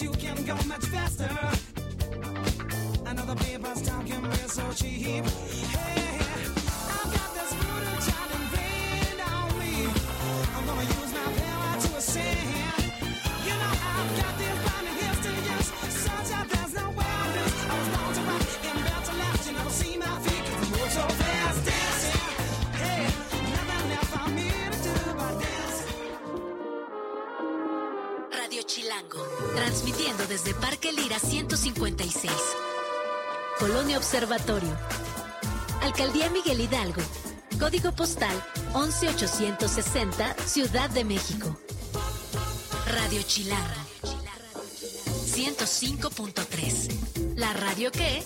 you can go my Colonia Observatorio. Alcaldía Miguel Hidalgo. Código postal 11860, Ciudad de México. Radio Chilango. 105.3. La radio que...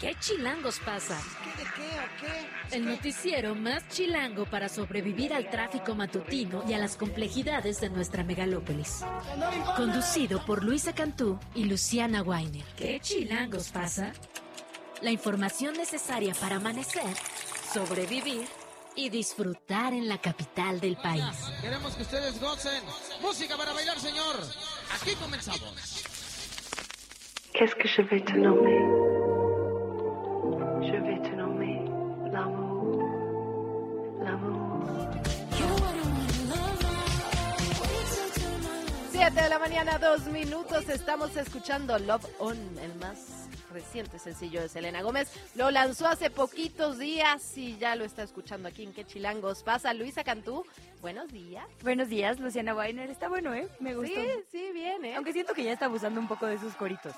¿Qué chilangos pasa? ¿Qué qué qué? El noticiero más chilango para sobrevivir al tráfico matutino y a las complejidades de nuestra megalópolis. Conducido por Luisa Cantú y Luciana Weiner. ¿Qué chilangos pasa? La información necesaria para amanecer, sobrevivir y disfrutar en la capital del país. Queremos que ustedes gocen. Música para bailar, señor. Aquí comenzamos. Qu'est-ce que je vais te nommer 7 de la mañana, dos minutos. Estamos escuchando Love On, el más reciente sencillo de Selena Gómez. Lo lanzó hace poquitos días y ya lo está escuchando aquí en Qué Chilangos pasa. Luisa Cantú, buenos días. Buenos días, Luciana Weiner. Está bueno, ¿eh? Me gustó. Sí, sí, bien, ¿eh? Aunque siento que ya está abusando un poco de sus coritos.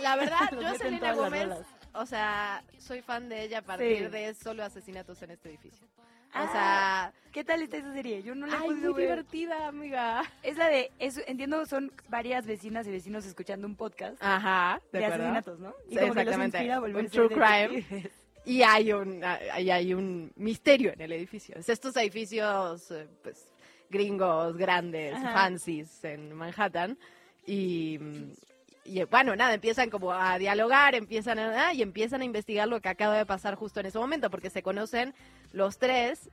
La verdad, yo Selena Gómez, o sea, soy fan de ella a partir Sí. de solo asesinatos en este edificio. O Ah, sea, ¿Qué tal está esa serie? Yo no la he ay, muy ver. divertida, amiga. Es la de, es, entiendo, son varias vecinas y vecinos escuchando un podcast Ajá, de, asesinatos, ¿no? Sí, como que los exactamente. a volver Un true crime. Y hay un, hay, hay un misterio en el edificio. Es estos edificios, eh, pues, gringos, grandes, Ajá. fancies en Manhattan. Y, y, bueno, nada, empiezan como a dialogar, empiezan a, ah, y empiezan a investigar lo que acaba de pasar justo en ese momento, porque se conocen los tres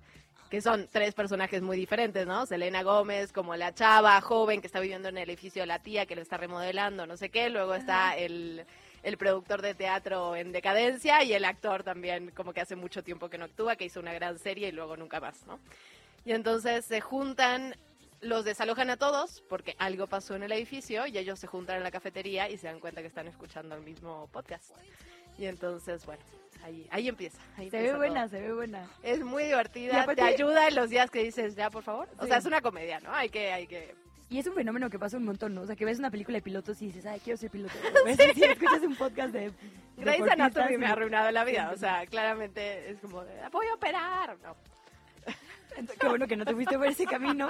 que son tres personajes muy diferentes, ¿no? Selena Gómez, como la chava joven que está viviendo en el edificio de la tía, que lo está remodelando, no sé qué. Luego está el, el productor de teatro en decadencia y el actor también, como que hace mucho tiempo que no actúa, que hizo una gran serie y luego nunca más, ¿no? Y entonces se juntan, los desalojan a todos porque algo pasó en el edificio y ellos se juntan en la cafetería y se dan cuenta que están escuchando el mismo podcast. Y entonces, bueno, ahí, ahí empieza. ahí Se empieza ve todo. buena, se ve buena. Es muy divertida, aparte- te ayuda en los días que dices, ya, por favor. O sea, es una comedia, ¿no? Hay que, hay que... Y es un fenómeno que pasa un montón, ¿no? O sea, que ves una película de pilotos y dices, ay, quiero ser piloto. ¿Ves? Si escuchas un podcast de Grey's Anatomy me ha arruinado la vida. O sea, claramente es como, de, voy a operar. No. Qué bueno que no te fuiste por ese camino.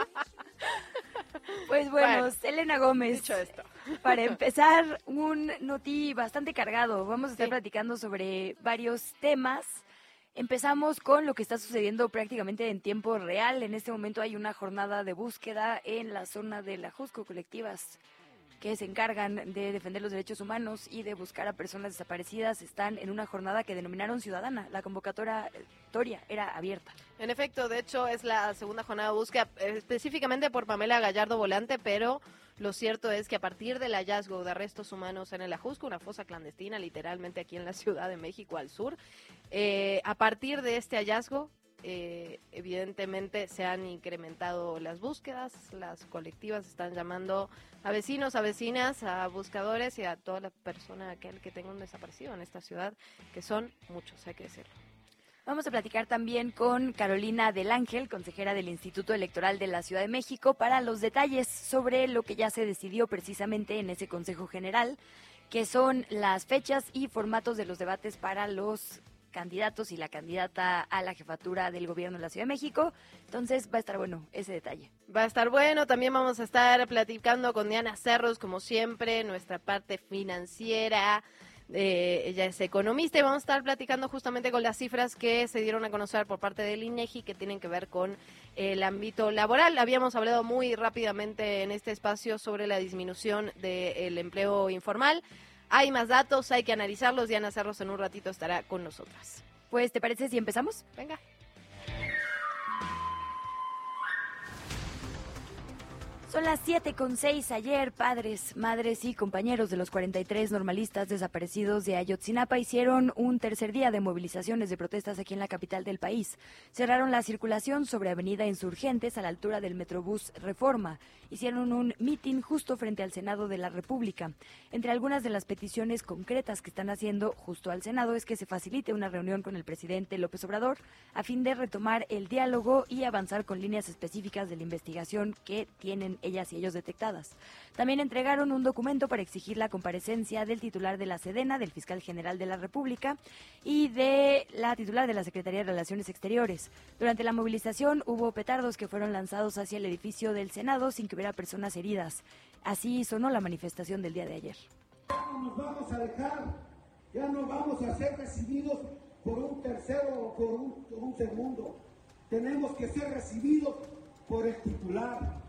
Pues bueno, Bueno, Selena Gómez. Dicho esto. Para empezar, un noti bastante cargado. Vamos a estar Sí. platicando sobre varios temas. Empezamos con lo que está sucediendo prácticamente en tiempo real. En este momento hay una jornada de búsqueda en la zona de la Jusco Colectivas que se encargan de defender los derechos humanos y de buscar a personas desaparecidas. Están en una jornada que denominaron ciudadana. La convocatoria Toria era abierta. En efecto, de hecho, es la segunda jornada de búsqueda eh, específicamente por Pamela Gallardo Volante, pero lo cierto es que a partir del hallazgo de restos humanos en el Ajusco, una fosa clandestina literalmente aquí en la Ciudad de México al sur, eh, a partir de este hallazgo, eh, evidentemente se han incrementado las búsquedas, las colectivas están llamando a vecinos, a vecinas, a buscadores y a toda la persona, aquel que tenga un desaparecido en esta ciudad, que son muchos, hay que decirlo. Vamos a platicar también con Carolina del Ángel, consejera del Instituto Electoral de la Ciudad de México, para los detalles sobre lo que ya se decidió precisamente en ese Consejo General, que son las fechas y formatos de los debates para los candidatos y la candidata a la jefatura del gobierno de la Ciudad de México. Entonces va a estar bueno ese detalle. Va a estar bueno, también vamos a estar platicando con Diana Cerros, como siempre, nuestra parte financiera. Eh, ella es economista y vamos a estar platicando justamente con las cifras que se dieron a conocer por parte del INEGI que tienen que ver con el ámbito laboral. Habíamos hablado muy rápidamente en este espacio sobre la disminución del empleo informal. Hay más datos, hay que analizarlos. Diana Cerros en un ratito estará con nosotras. Pues, ¿te parece si empezamos? Venga. Son las 7 con 6 ayer, padres, madres y compañeros de los 43 normalistas desaparecidos de Ayotzinapa hicieron un tercer día de movilizaciones de protestas aquí en la capital del país. Cerraron la circulación sobre Avenida Insurgentes a la altura del Metrobús Reforma. Hicieron un mitin justo frente al Senado de la República. Entre algunas de las peticiones concretas que están haciendo justo al Senado es que se facilite una reunión con el presidente López Obrador a fin de retomar el diálogo y avanzar con líneas específicas de la investigación que tienen ellas y ellos detectadas. También entregaron un documento para exigir la comparecencia del titular de la Sedena, del fiscal general de la República y de la titular de la Secretaría de Relaciones Exteriores. Durante la movilización hubo petardos que fueron lanzados hacia el edificio del Senado sin que hubiera personas heridas. Así sonó la manifestación del día de ayer. Ya no nos vamos a dejar, ya no vamos a ser recibidos por un tercero o por un, segundo. Tenemos que ser recibidos por el titular.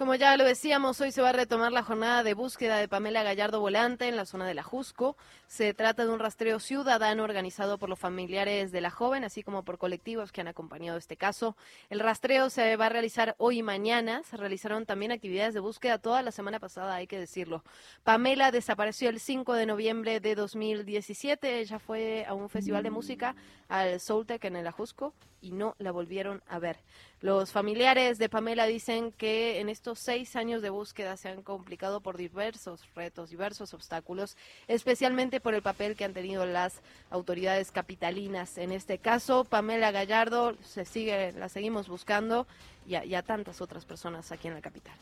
Como ya lo decíamos, hoy se va a retomar la jornada de búsqueda de Pamela Gallardo Volante en la zona de la Jusco. Se trata de un rastreo ciudadano organizado por los familiares de la joven, así como por colectivos que han acompañado este caso. El rastreo se va a realizar hoy y mañana. Se realizaron también actividades de búsqueda toda la semana pasada, hay que decirlo. Pamela desapareció el 5 de noviembre de 2017. Ella fue a un festival de música al Soultec en el Ajusco y no la volvieron a ver. Los familiares de Pamela dicen que en estos seis años de búsqueda se han complicado por diversos retos, diversos obstáculos, especialmente por el papel que han tenido las autoridades capitalinas. En este caso, Pamela Gallardo se sigue, la seguimos buscando y a, y a tantas otras personas aquí en la capital.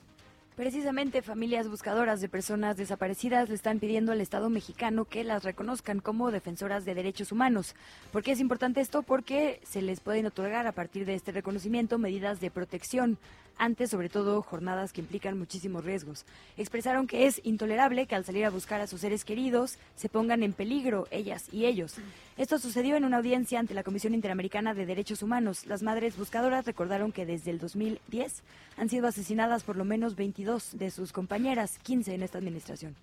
Precisamente familias buscadoras de personas desaparecidas le están pidiendo al Estado mexicano que las reconozcan como defensoras de derechos humanos. ¿Por qué es importante esto? Porque se les pueden otorgar a partir de este reconocimiento medidas de protección antes sobre todo jornadas que implican muchísimos riesgos. Expresaron que es intolerable que al salir a buscar a sus seres queridos se pongan en peligro ellas y ellos. Esto sucedió en una audiencia ante la Comisión Interamericana de Derechos Humanos. Las madres buscadoras recordaron que desde el 2010 han sido asesinadas por lo menos 22 de sus compañeras, 15 en esta administración.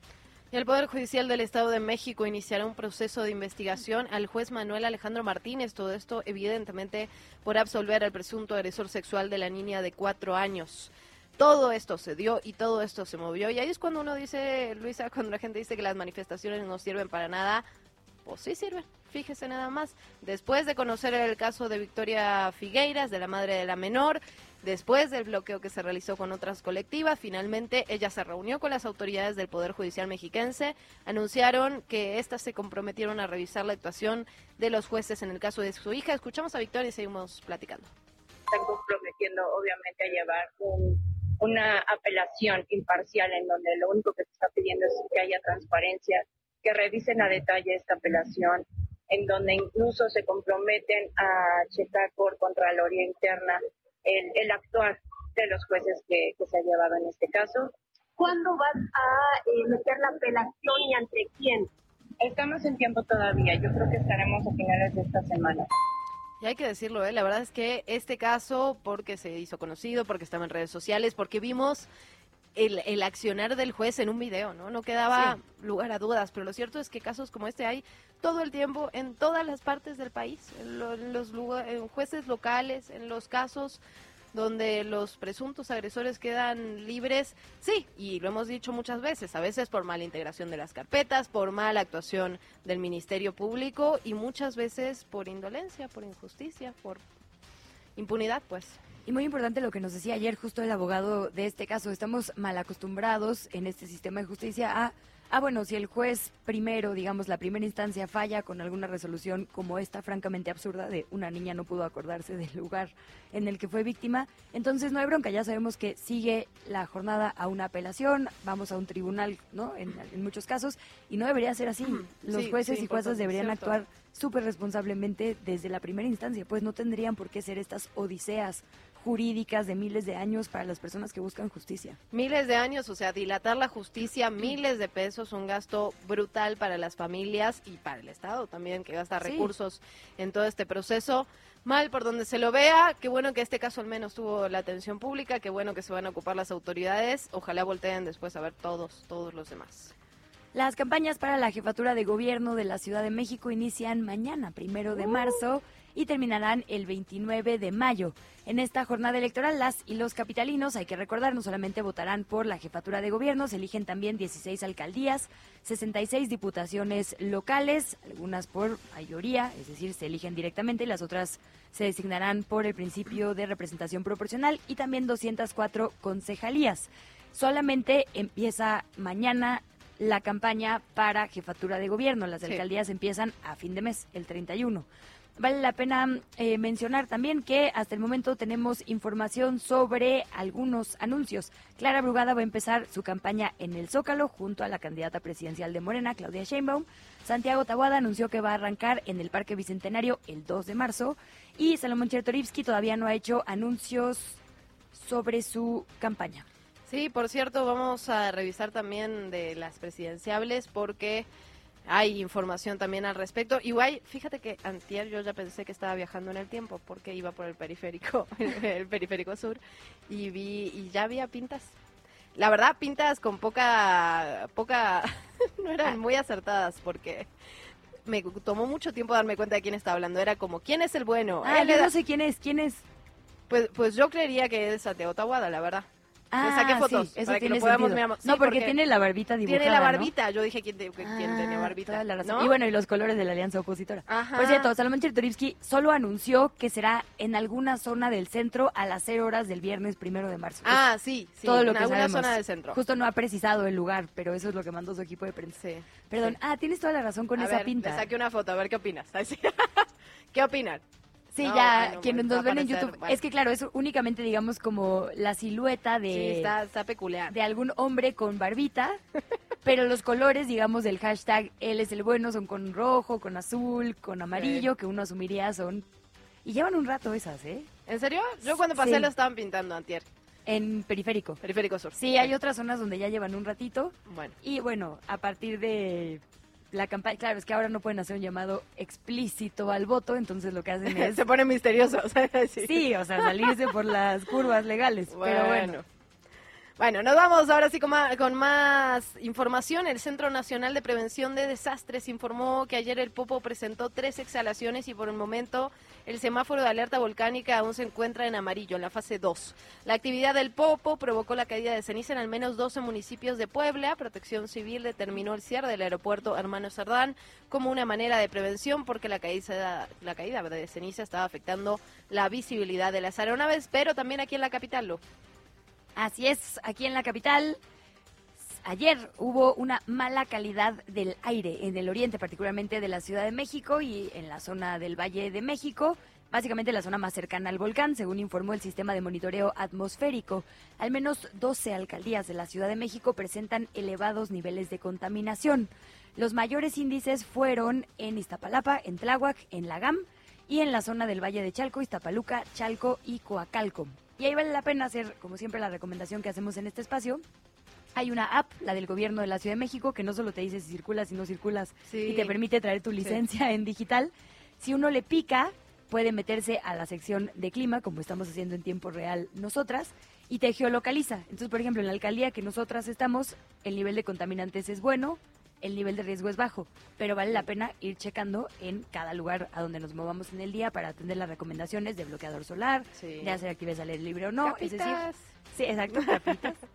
El Poder Judicial del Estado de México iniciará un proceso de investigación al juez Manuel Alejandro Martínez. Todo esto, evidentemente, por absolver al presunto agresor sexual de la niña de cuatro años. Todo esto se dio y todo esto se movió. Y ahí es cuando uno dice, Luisa, cuando la gente dice que las manifestaciones no sirven para nada, pues sí sirven. Fíjese nada más. Después de conocer el caso de Victoria Figueiras, de la madre de la menor, Después del bloqueo que se realizó con otras colectivas, finalmente ella se reunió con las autoridades del Poder Judicial mexiquense, anunciaron que éstas se comprometieron a revisar la actuación de los jueces en el caso de su hija. Escuchamos a Victoria y seguimos platicando. Están comprometiendo obviamente a llevar un, una apelación imparcial en donde lo único que se está pidiendo es que haya transparencia, que revisen a detalle esta apelación, en donde incluso se comprometen a checar por Contraloría Interna el, el actuar de los jueces que, que, se ha llevado en este caso. ¿Cuándo vas a eh, meter la apelación y ante quién? Estamos en tiempo todavía, yo creo que estaremos a finales de esta semana. Y hay que decirlo, ¿eh? la verdad es que este caso, porque se hizo conocido, porque estaba en redes sociales, porque vimos el, el, accionar del juez en un video, ¿no? No quedaba sí. lugar a dudas, pero lo cierto es que casos como este hay todo el tiempo en todas las partes del país, en, lo, en los lugar, en jueces locales, en los casos donde los presuntos agresores quedan libres, sí, y lo hemos dicho muchas veces, a veces por mala integración de las carpetas, por mala actuación del Ministerio Público y muchas veces por indolencia, por injusticia, por impunidad, pues. Y muy importante lo que nos decía ayer justo el abogado de este caso, estamos mal acostumbrados en este sistema de justicia a Ah, bueno, si el juez primero, digamos, la primera instancia falla con alguna resolución como esta, francamente absurda, de una niña no pudo acordarse del lugar en el que fue víctima, entonces no hay bronca, ya sabemos que sigue la jornada a una apelación, vamos a un tribunal, ¿no? En, en muchos casos, y no debería ser así. Los Sí, jueces sí, y juezas deberían actuar súper responsablemente desde la primera instancia, pues no tendrían por qué ser estas odiseas jurídicas de miles de años para las personas que buscan justicia. Miles de años, o sea, dilatar la justicia, miles de pesos, un gasto brutal para las familias y para el Estado también, que gasta Sí. recursos en todo este proceso. Mal por donde se lo vea, qué bueno que este caso al menos tuvo la atención pública, qué bueno que se van a ocupar las autoridades, ojalá volteen después a ver todos, todos los demás. Las campañas para la jefatura de gobierno de la Ciudad de México inician mañana, primero de marzo, y terminarán el 29 de mayo. En esta jornada electoral, las y los capitalinos, hay que recordar, no solamente votarán por la jefatura de gobierno, se eligen también 16 alcaldías, 66 diputaciones locales, algunas por mayoría, es decir, se eligen directamente y las otras se designarán por el principio de representación proporcional y también 204 concejalías. Solamente empieza mañana la campaña para jefatura de gobierno. Las Sí. alcaldías empiezan a fin de mes, el 31. Vale la pena eh, mencionar también que hasta el momento tenemos información sobre algunos anuncios. Clara Brugada va a empezar su campaña en el Zócalo junto a la candidata presidencial de Morena, Claudia Sheinbaum. Santiago Tabuada anunció que va a arrancar en el Parque Bicentenario el 2 de marzo. Y Salomón Chertorivsky todavía no ha hecho anuncios sobre su campaña. Sí, por cierto, vamos a revisar también de las presidenciables porque hay información también al respecto. Igual, fíjate que antier yo ya pensé que estaba viajando en el tiempo porque iba por el periférico, el periférico sur, y vi y ya había pintas. La verdad, pintas con poca, poca, no eran muy acertadas porque me tomó mucho tiempo darme cuenta de quién estaba hablando. Era como, ¿quién es el bueno? Ah, yo no sé quién es, quién es. Pues, pues yo creería que es Santiago Tahuada, la verdad. Ah, Le saqué fotos sí, eso para que tiene lo podamos sentido. mirar. Sí, no, porque, tiene la barbita dibujada, Tiene la ¿no? barbita. Yo dije quién, te- quién Ah, barbita. toda la razón. ¿no? Y bueno, y los colores de la alianza opositora. Ajá. Por cierto, Salomón Chertorivsky solo anunció que será en alguna zona del centro a las 0 horas del viernes primero de marzo. Ah, sí, sí. todo lo en que alguna sabemos. zona del centro. Justo no ha precisado el lugar, pero eso es lo que mandó su equipo de prensa. Sí. Perdón, ah, tienes toda la razón con a esa ver, pinta. Le saqué una foto, a ver qué opinas. ¿Qué opinan? Sí, No, ya, no, quienes nos ven en YouTube, bueno. es que claro, es únicamente, digamos, como la silueta de... Sí, está, está peculiar. de algún hombre con barbita, pero los colores, digamos, del hashtag él es el bueno son con rojo, con azul, con amarillo, que uno asumiría son... Y llevan un rato esas, ¿eh? ¿En serio? Yo cuando pasé Sí. lo estaban pintando antier. En periférico. Periférico Sur. Sí, hay otras zonas donde ya llevan un ratito. Bueno. Y bueno, a partir de la campaña, claro, es que ahora no pueden hacer un llamado explícito al voto, entonces lo que hacen es... Se pone misterioso. o sea, sí. Sí, o sea, salirse por las curvas legales. Pero bueno. Bueno, nos vamos ahora sí con más, con más información. El Centro Nacional de Prevención de Desastres informó que ayer el Popo presentó tres exhalaciones y por el momento el semáforo de alerta volcánica aún se encuentra en amarillo, en la fase 2. La actividad del Popo provocó la caída de ceniza en al menos 12 municipios de Puebla. Protección Civil determinó el cierre del aeropuerto Hermano Cerdán como una manera de prevención porque la caída, de ceniza estaba afectando la visibilidad de las aeronaves, pero también aquí en la capital. Así es, aquí en la capital. Ayer hubo una mala calidad del aire en el oriente, particularmente de la Ciudad de México y en la zona del Valle de México, básicamente la zona más cercana al volcán, según informó el sistema de monitoreo atmosférico. Al menos 12 alcaldías de la Ciudad de México presentan elevados niveles de contaminación. Los mayores índices fueron en Iztapalapa, en Tláhuac, en Lagam y en la zona del Valle de Chalco, Iztapaluca, Chalco y Coacalco. Y ahí vale la pena hacer, como siempre, la recomendación que hacemos en este espacio. Hay una app, la del gobierno de la Ciudad de México, que no solo te dice si circulas, si no circulas, Sí. y te permite traer tu licencia en digital. Si uno le pica, puede meterse a la sección de clima, como estamos haciendo en tiempo real nosotras, y te geolocaliza. Entonces, por ejemplo, en la alcaldía que nosotras estamos, el nivel de contaminantes es bueno, el nivel de riesgo es bajo, pero vale la pena ir checando en cada lugar a donde nos movamos en el día para atender las recomendaciones de bloqueador solar, Sí. de hacer actividades al aire libre o no. Es decir, Capitas. sí, exacto, capitas.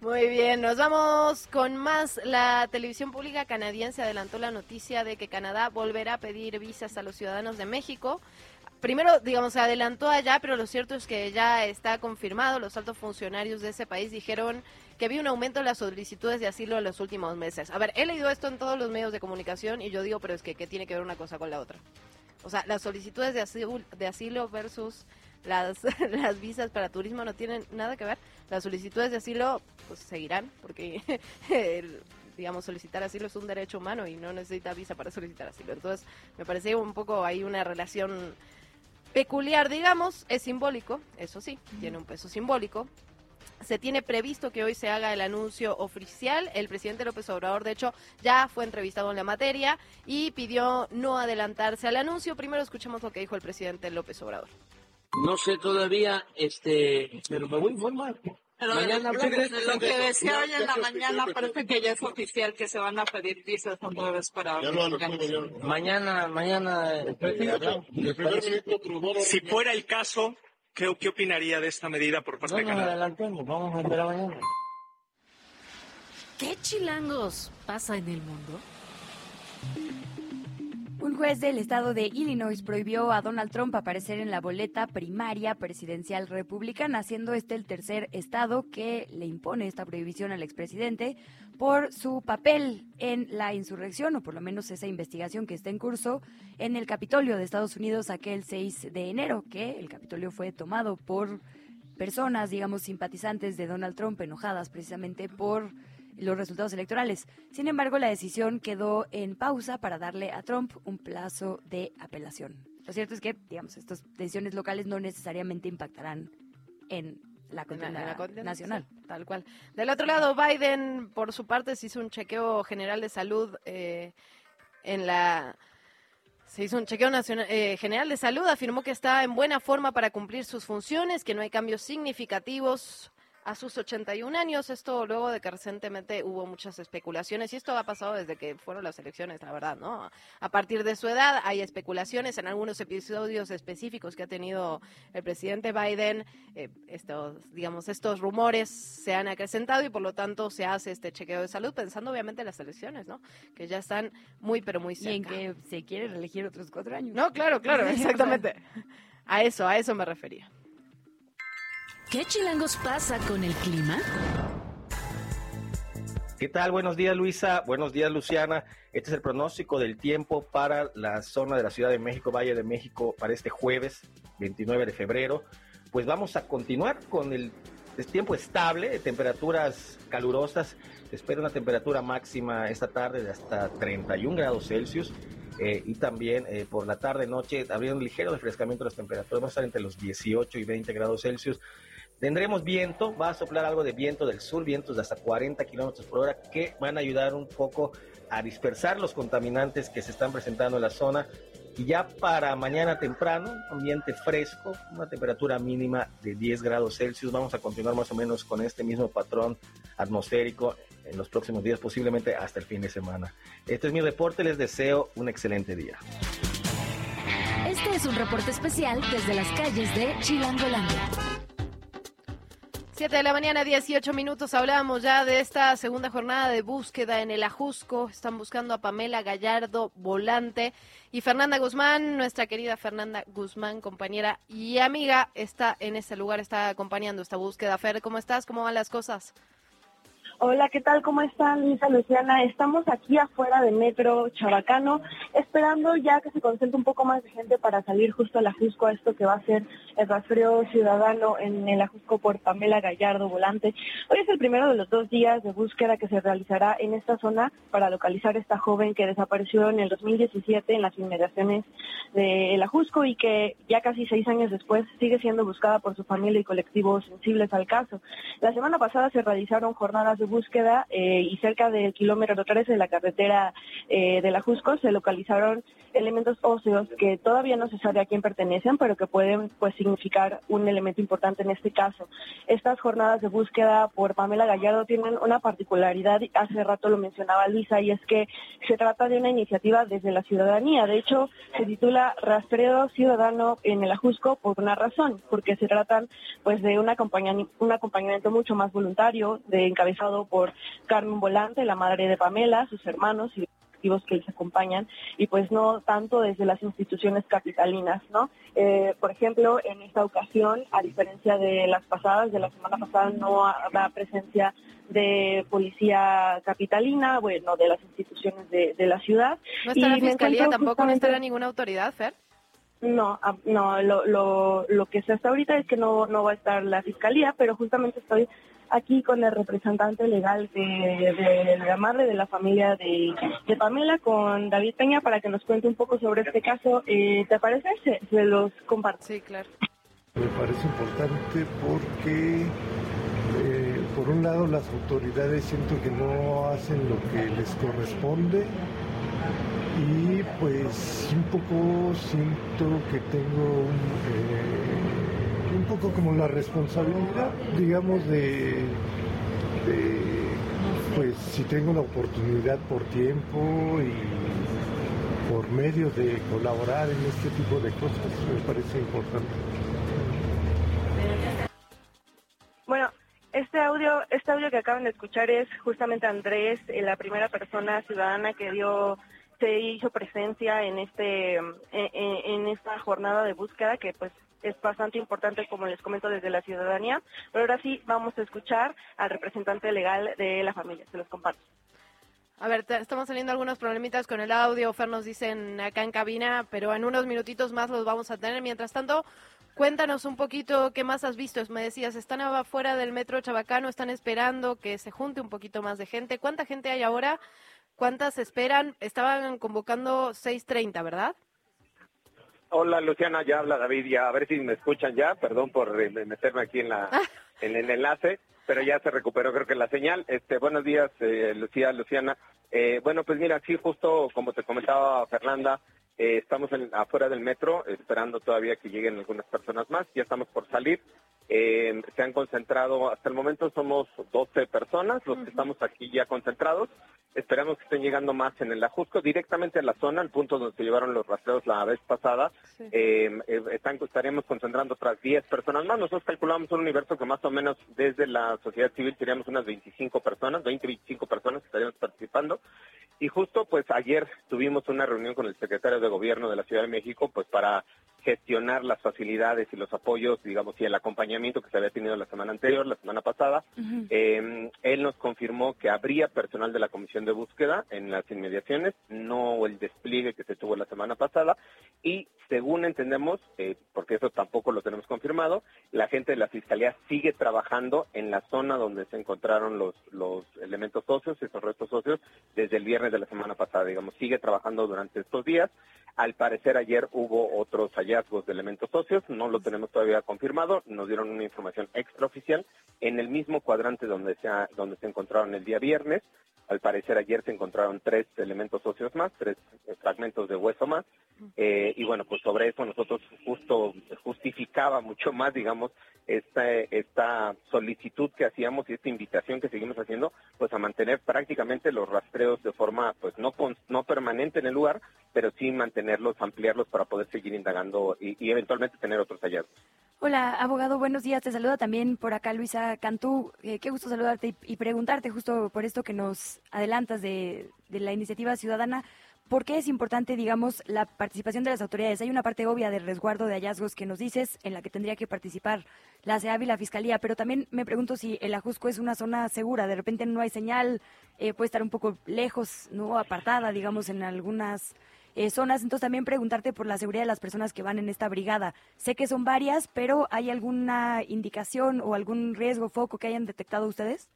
Muy bien, nos vamos con más. La televisión pública canadiense adelantó la noticia de que Canadá volverá a pedir visas a los ciudadanos de México. Primero, digamos, se adelantó allá, pero lo cierto es que ya está confirmado. Los altos funcionarios de ese país dijeron que había un aumento en las solicitudes de asilo en los últimos meses. A ver, he leído esto en todos los medios de comunicación y yo digo, pero es que ¿qué tiene que ver una cosa con la otra? O sea, las solicitudes de de asilo versus las, las visas para turismo no tienen nada que ver. Las solicitudes de asilo pues seguirán porque el, digamos solicitar asilo es un derecho humano y no necesita visa para solicitar asilo. Entonces, me parece un poco ahí una relación peculiar, digamos, es simbólico, eso sí, tiene un peso simbólico. Se tiene previsto que hoy se haga el anuncio oficial. El presidente López Obrador, de hecho, ya fue entrevistado en la materia y pidió no adelantarse al anuncio. Primero escuchemos lo que dijo el presidente López Obrador. No sé todavía, este, pero me voy a informar. Pero de, Mañana lo- de lo que decía hoy en la mañana parece que ya es oficial que se van a pedir visas otra vez para Mañana, mañana eh, hablamos. Si fuera el caso, ¿qué, qué opinaría de esta medida por parte No de Canadá? adelantemos, vamos a esperar mañana. ¿Qué chilangos pasa en el mundo? Un juez del estado de Illinois prohibió a Donald Trump aparecer en la boleta primaria presidencial republicana, siendo este el tercer estado que le impone esta prohibición al expresidente por su papel en la insurrección, o por lo menos esa investigación que está en curso en el Capitolio de Estados Unidos aquel 6 de enero, que el Capitolio fue tomado por personas, digamos, simpatizantes de Donald Trump, enojadas precisamente por los resultados electorales. Sin embargo, la decisión quedó en pausa para darle a Trump un plazo de apelación. Lo cierto es que, digamos, estas decisiones locales no necesariamente impactarán en la En contienda la nacional. sí, tal cual. Del otro lado, Biden, por su parte, se hizo un chequeo general de salud eh, en la... Se hizo un chequeo nacional, eh, general de salud, afirmó que está en buena forma para cumplir sus funciones, que no hay cambios significativos a sus 81 años. Esto luego de que recientemente hubo muchas especulaciones y esto ha pasado desde que fueron las elecciones, la verdad, ¿no? A partir de su edad hay especulaciones en algunos episodios específicos que ha tenido el presidente Biden. eh, estos, digamos, estos rumores se han acrecentado y por lo tanto se hace este chequeo de salud pensando obviamente en las elecciones, ¿no? Que ya están muy, pero muy Y en cerca. que se quiere reelegir otros cuatro años. No, claro, claro, exactamente. A eso, a eso me refería. ¿Qué chilangos pasa con el clima? ¿Qué tal? Buenos días, Luisa. Buenos días, Luciana. Este es el pronóstico del tiempo para la zona de la Ciudad de México, Valle de México, para este jueves 29 de febrero. Pues vamos a continuar con el tiempo estable, temperaturas calurosas. Se espera una temperatura máxima esta tarde de hasta 31 grados Celsius. eh, y también eh, por la tarde-noche habría un ligero refrescamiento de las temperaturas. Vamos a estar entre los 18 y 20 grados Celsius. Tendremos viento, va a soplar algo de viento del sur, vientos de hasta 40 kilómetros por hora, que van a ayudar un poco a dispersar los contaminantes que se están presentando en la zona. Y ya para mañana temprano, ambiente fresco, una temperatura mínima de 10 grados Celsius. Vamos a continuar más o menos con este mismo patrón atmosférico en los próximos días, posiblemente hasta el fin de semana. Este es mi reporte, les deseo un excelente día. Este es un reporte especial desde las calles de Chilangolandia. 7 de la mañana, 18 minutos. Hablábamos ya de esta segunda jornada de búsqueda en el Ajusco. Están buscando a Pamela Gallardo, volante. Y Fernanda Guzmán, nuestra querida Fernanda Guzmán, compañera y amiga, está en este lugar, está acompañando esta búsqueda. Fer, ¿cómo estás? ¿Cómo van las cosas? Hola, ¿qué tal? ¿Cómo están, Luisa Luciana? Estamos aquí afuera de Metro Chabacano, esperando ya que se concentre un poco más de gente para salir justo al Ajusco, a esto que va a ser el rastreo ciudadano en el Ajusco por Pamela Gallardo Volante. Hoy es el primero de los dos días de búsqueda que se realizará en esta zona para localizar a esta joven que desapareció en el 2017 en las inmediaciones del Ajusco y que ya casi seis años después sigue siendo buscada por su familia y colectivos sensibles al caso. La semana pasada se realizaron jornadas de búsqueda eh, y cerca del kilómetro 13 de la carretera eh, de la Jusco se localizaron elementos óseos que todavía no se sabe a quién pertenecen, pero que pueden pues significar un elemento importante en este caso. Estas jornadas de búsqueda por Pamela Gallardo tienen una particularidad, hace rato lo mencionaba Luisa, y es que se trata de una iniciativa desde la ciudadanía. De hecho, se titula Rastreo Ciudadano en el Ajusco por una razón, porque se tratan pues de un acompañamiento mucho más voluntario, de encabezado por Carmen Volante, la madre de Pamela, sus hermanos y colectivos que les acompañan y pues no tanto desde las instituciones capitalinas, ¿no? Eh, por ejemplo, en esta ocasión, a diferencia de las pasadas, de la semana pasada, no habrá presencia de policía capitalina, bueno, de las instituciones de, de la ciudad. ¿No está la Y me fiscalía? ¿Tampoco no estará ninguna autoridad, Fer? No, ah, no, lo, lo, lo que se hasta ahorita es que no, no va a estar la fiscalía, pero justamente estoy aquí con el representante legal de, de la madre de la familia de, de Pamela, con David Peña, para que nos cuente un poco sobre este caso. Eh, ¿Te parece? Se, se los comparto. Sí, claro. Me parece importante porque, eh, por un lado, las autoridades siento que no hacen lo que les corresponde y pues un poco siento que tengo un, eh, un poco como la responsabilidad, digamos, de, pues si tengo la oportunidad por tiempo y por medios de colaborar en este tipo de cosas, me parece importante. Bueno, este audio, este audio que acaban de escuchar es justamente Andrés, eh, la primera persona ciudadana que dio, se hizo presencia en este, en, esta jornada de búsqueda que pues es bastante importante como les comento desde la ciudadanía. Pero ahora sí vamos a escuchar al representante legal de la familia, se los comparto. A ver, estamos teniendo algunos problemitas con el audio. Fer nos dicen acá en cabina, pero en unos minutitos más los vamos a tener. Mientras tanto, cuéntanos un poquito qué más has visto. Me decías, están afuera del metro Chabacano, están esperando que se junte un poquito más de gente. ¿Cuánta gente hay ahora? ¿Cuántas esperan? Estaban convocando 6.30, ¿verdad? Hola Luciana, ya habla David, ya a ver si me escuchan ya, perdón por eh, meterme aquí en la en el enlace, pero ya se recuperó creo que la señal. Este, buenos días eh, Lucía, Luciana. Eh, bueno, pues mira, sí, justo como te comentaba Fernanda, eh, estamos en- afuera del metro esperando todavía que lleguen algunas personas más, ya estamos por salir. Eh, se han concentrado, hasta el momento somos 12 personas los que estamos aquí ya concentrados. Esperamos que estén llegando más en el Ajusco, directamente a la zona, al punto donde se llevaron los rastreos la vez pasada. Eh, eh, están, estaremos concentrando otras 10 personas más. Nosotros calculamos un universo que más o menos desde la sociedad civil seríamos unas 25 personas, 20, 25 personas que estaríamos participando. Y justo pues ayer tuvimos una reunión con el secretario de Gobierno de la Ciudad de México pues para gestionar las facilidades y los apoyos, digamos, y el acompañamiento que se había tenido la semana anterior, la semana pasada. Eh, él nos confirmó que habría personal de la Comisión de Búsqueda en las inmediaciones, no el despliegue que se tuvo la semana pasada. Y según entendemos, eh, porque eso tampoco lo tenemos confirmado, la gente de la Fiscalía sigue trabajando en la zona donde se encontraron los, los elementos óseos, esos restos óseos, desde el viernes de la semana pasada, digamos, sigue trabajando durante estos días. Al parecer ayer hubo otros hallazgos de elementos óseos, no lo tenemos todavía confirmado, nos dieron una información extraoficial en el mismo cuadrante donde se, donde se encontraron el día viernes. Al parecer ayer se encontraron tres elementos óseos más, tres fragmentos de hueso más. Eh, y bueno, pues sobre eso nosotros justo justificaba mucho más, digamos, esta, esta solicitud que hacíamos y esta invitación que seguimos haciendo, pues a mantener prácticamente los rastreos de forma, pues no, con- no permanente en el lugar, pero sí mantenerlos, ampliarlos para poder seguir indagando y, y eventualmente tener otros hallazgos. Hola, abogado, buenos días. Te saluda también por acá Luisa Cantú. Eh, qué gusto saludarte y, y preguntarte justo por esto que nos adelantas de, de la iniciativa ciudadana. ¿Por qué es importante, digamos, la participación de las autoridades? Hay una parte obvia del resguardo de hallazgos que nos dices, en la que tendría que participar la CEAB y la Fiscalía, pero también me pregunto si el Ajusco es una zona segura. De repente no hay señal, eh, puede estar un poco lejos, no apartada, digamos, en algunas eh, zonas. Entonces también preguntarte por la seguridad de las personas que van en esta brigada. Sé que son varias, pero ¿hay alguna indicación o algún riesgo, foco que hayan detectado ustedes?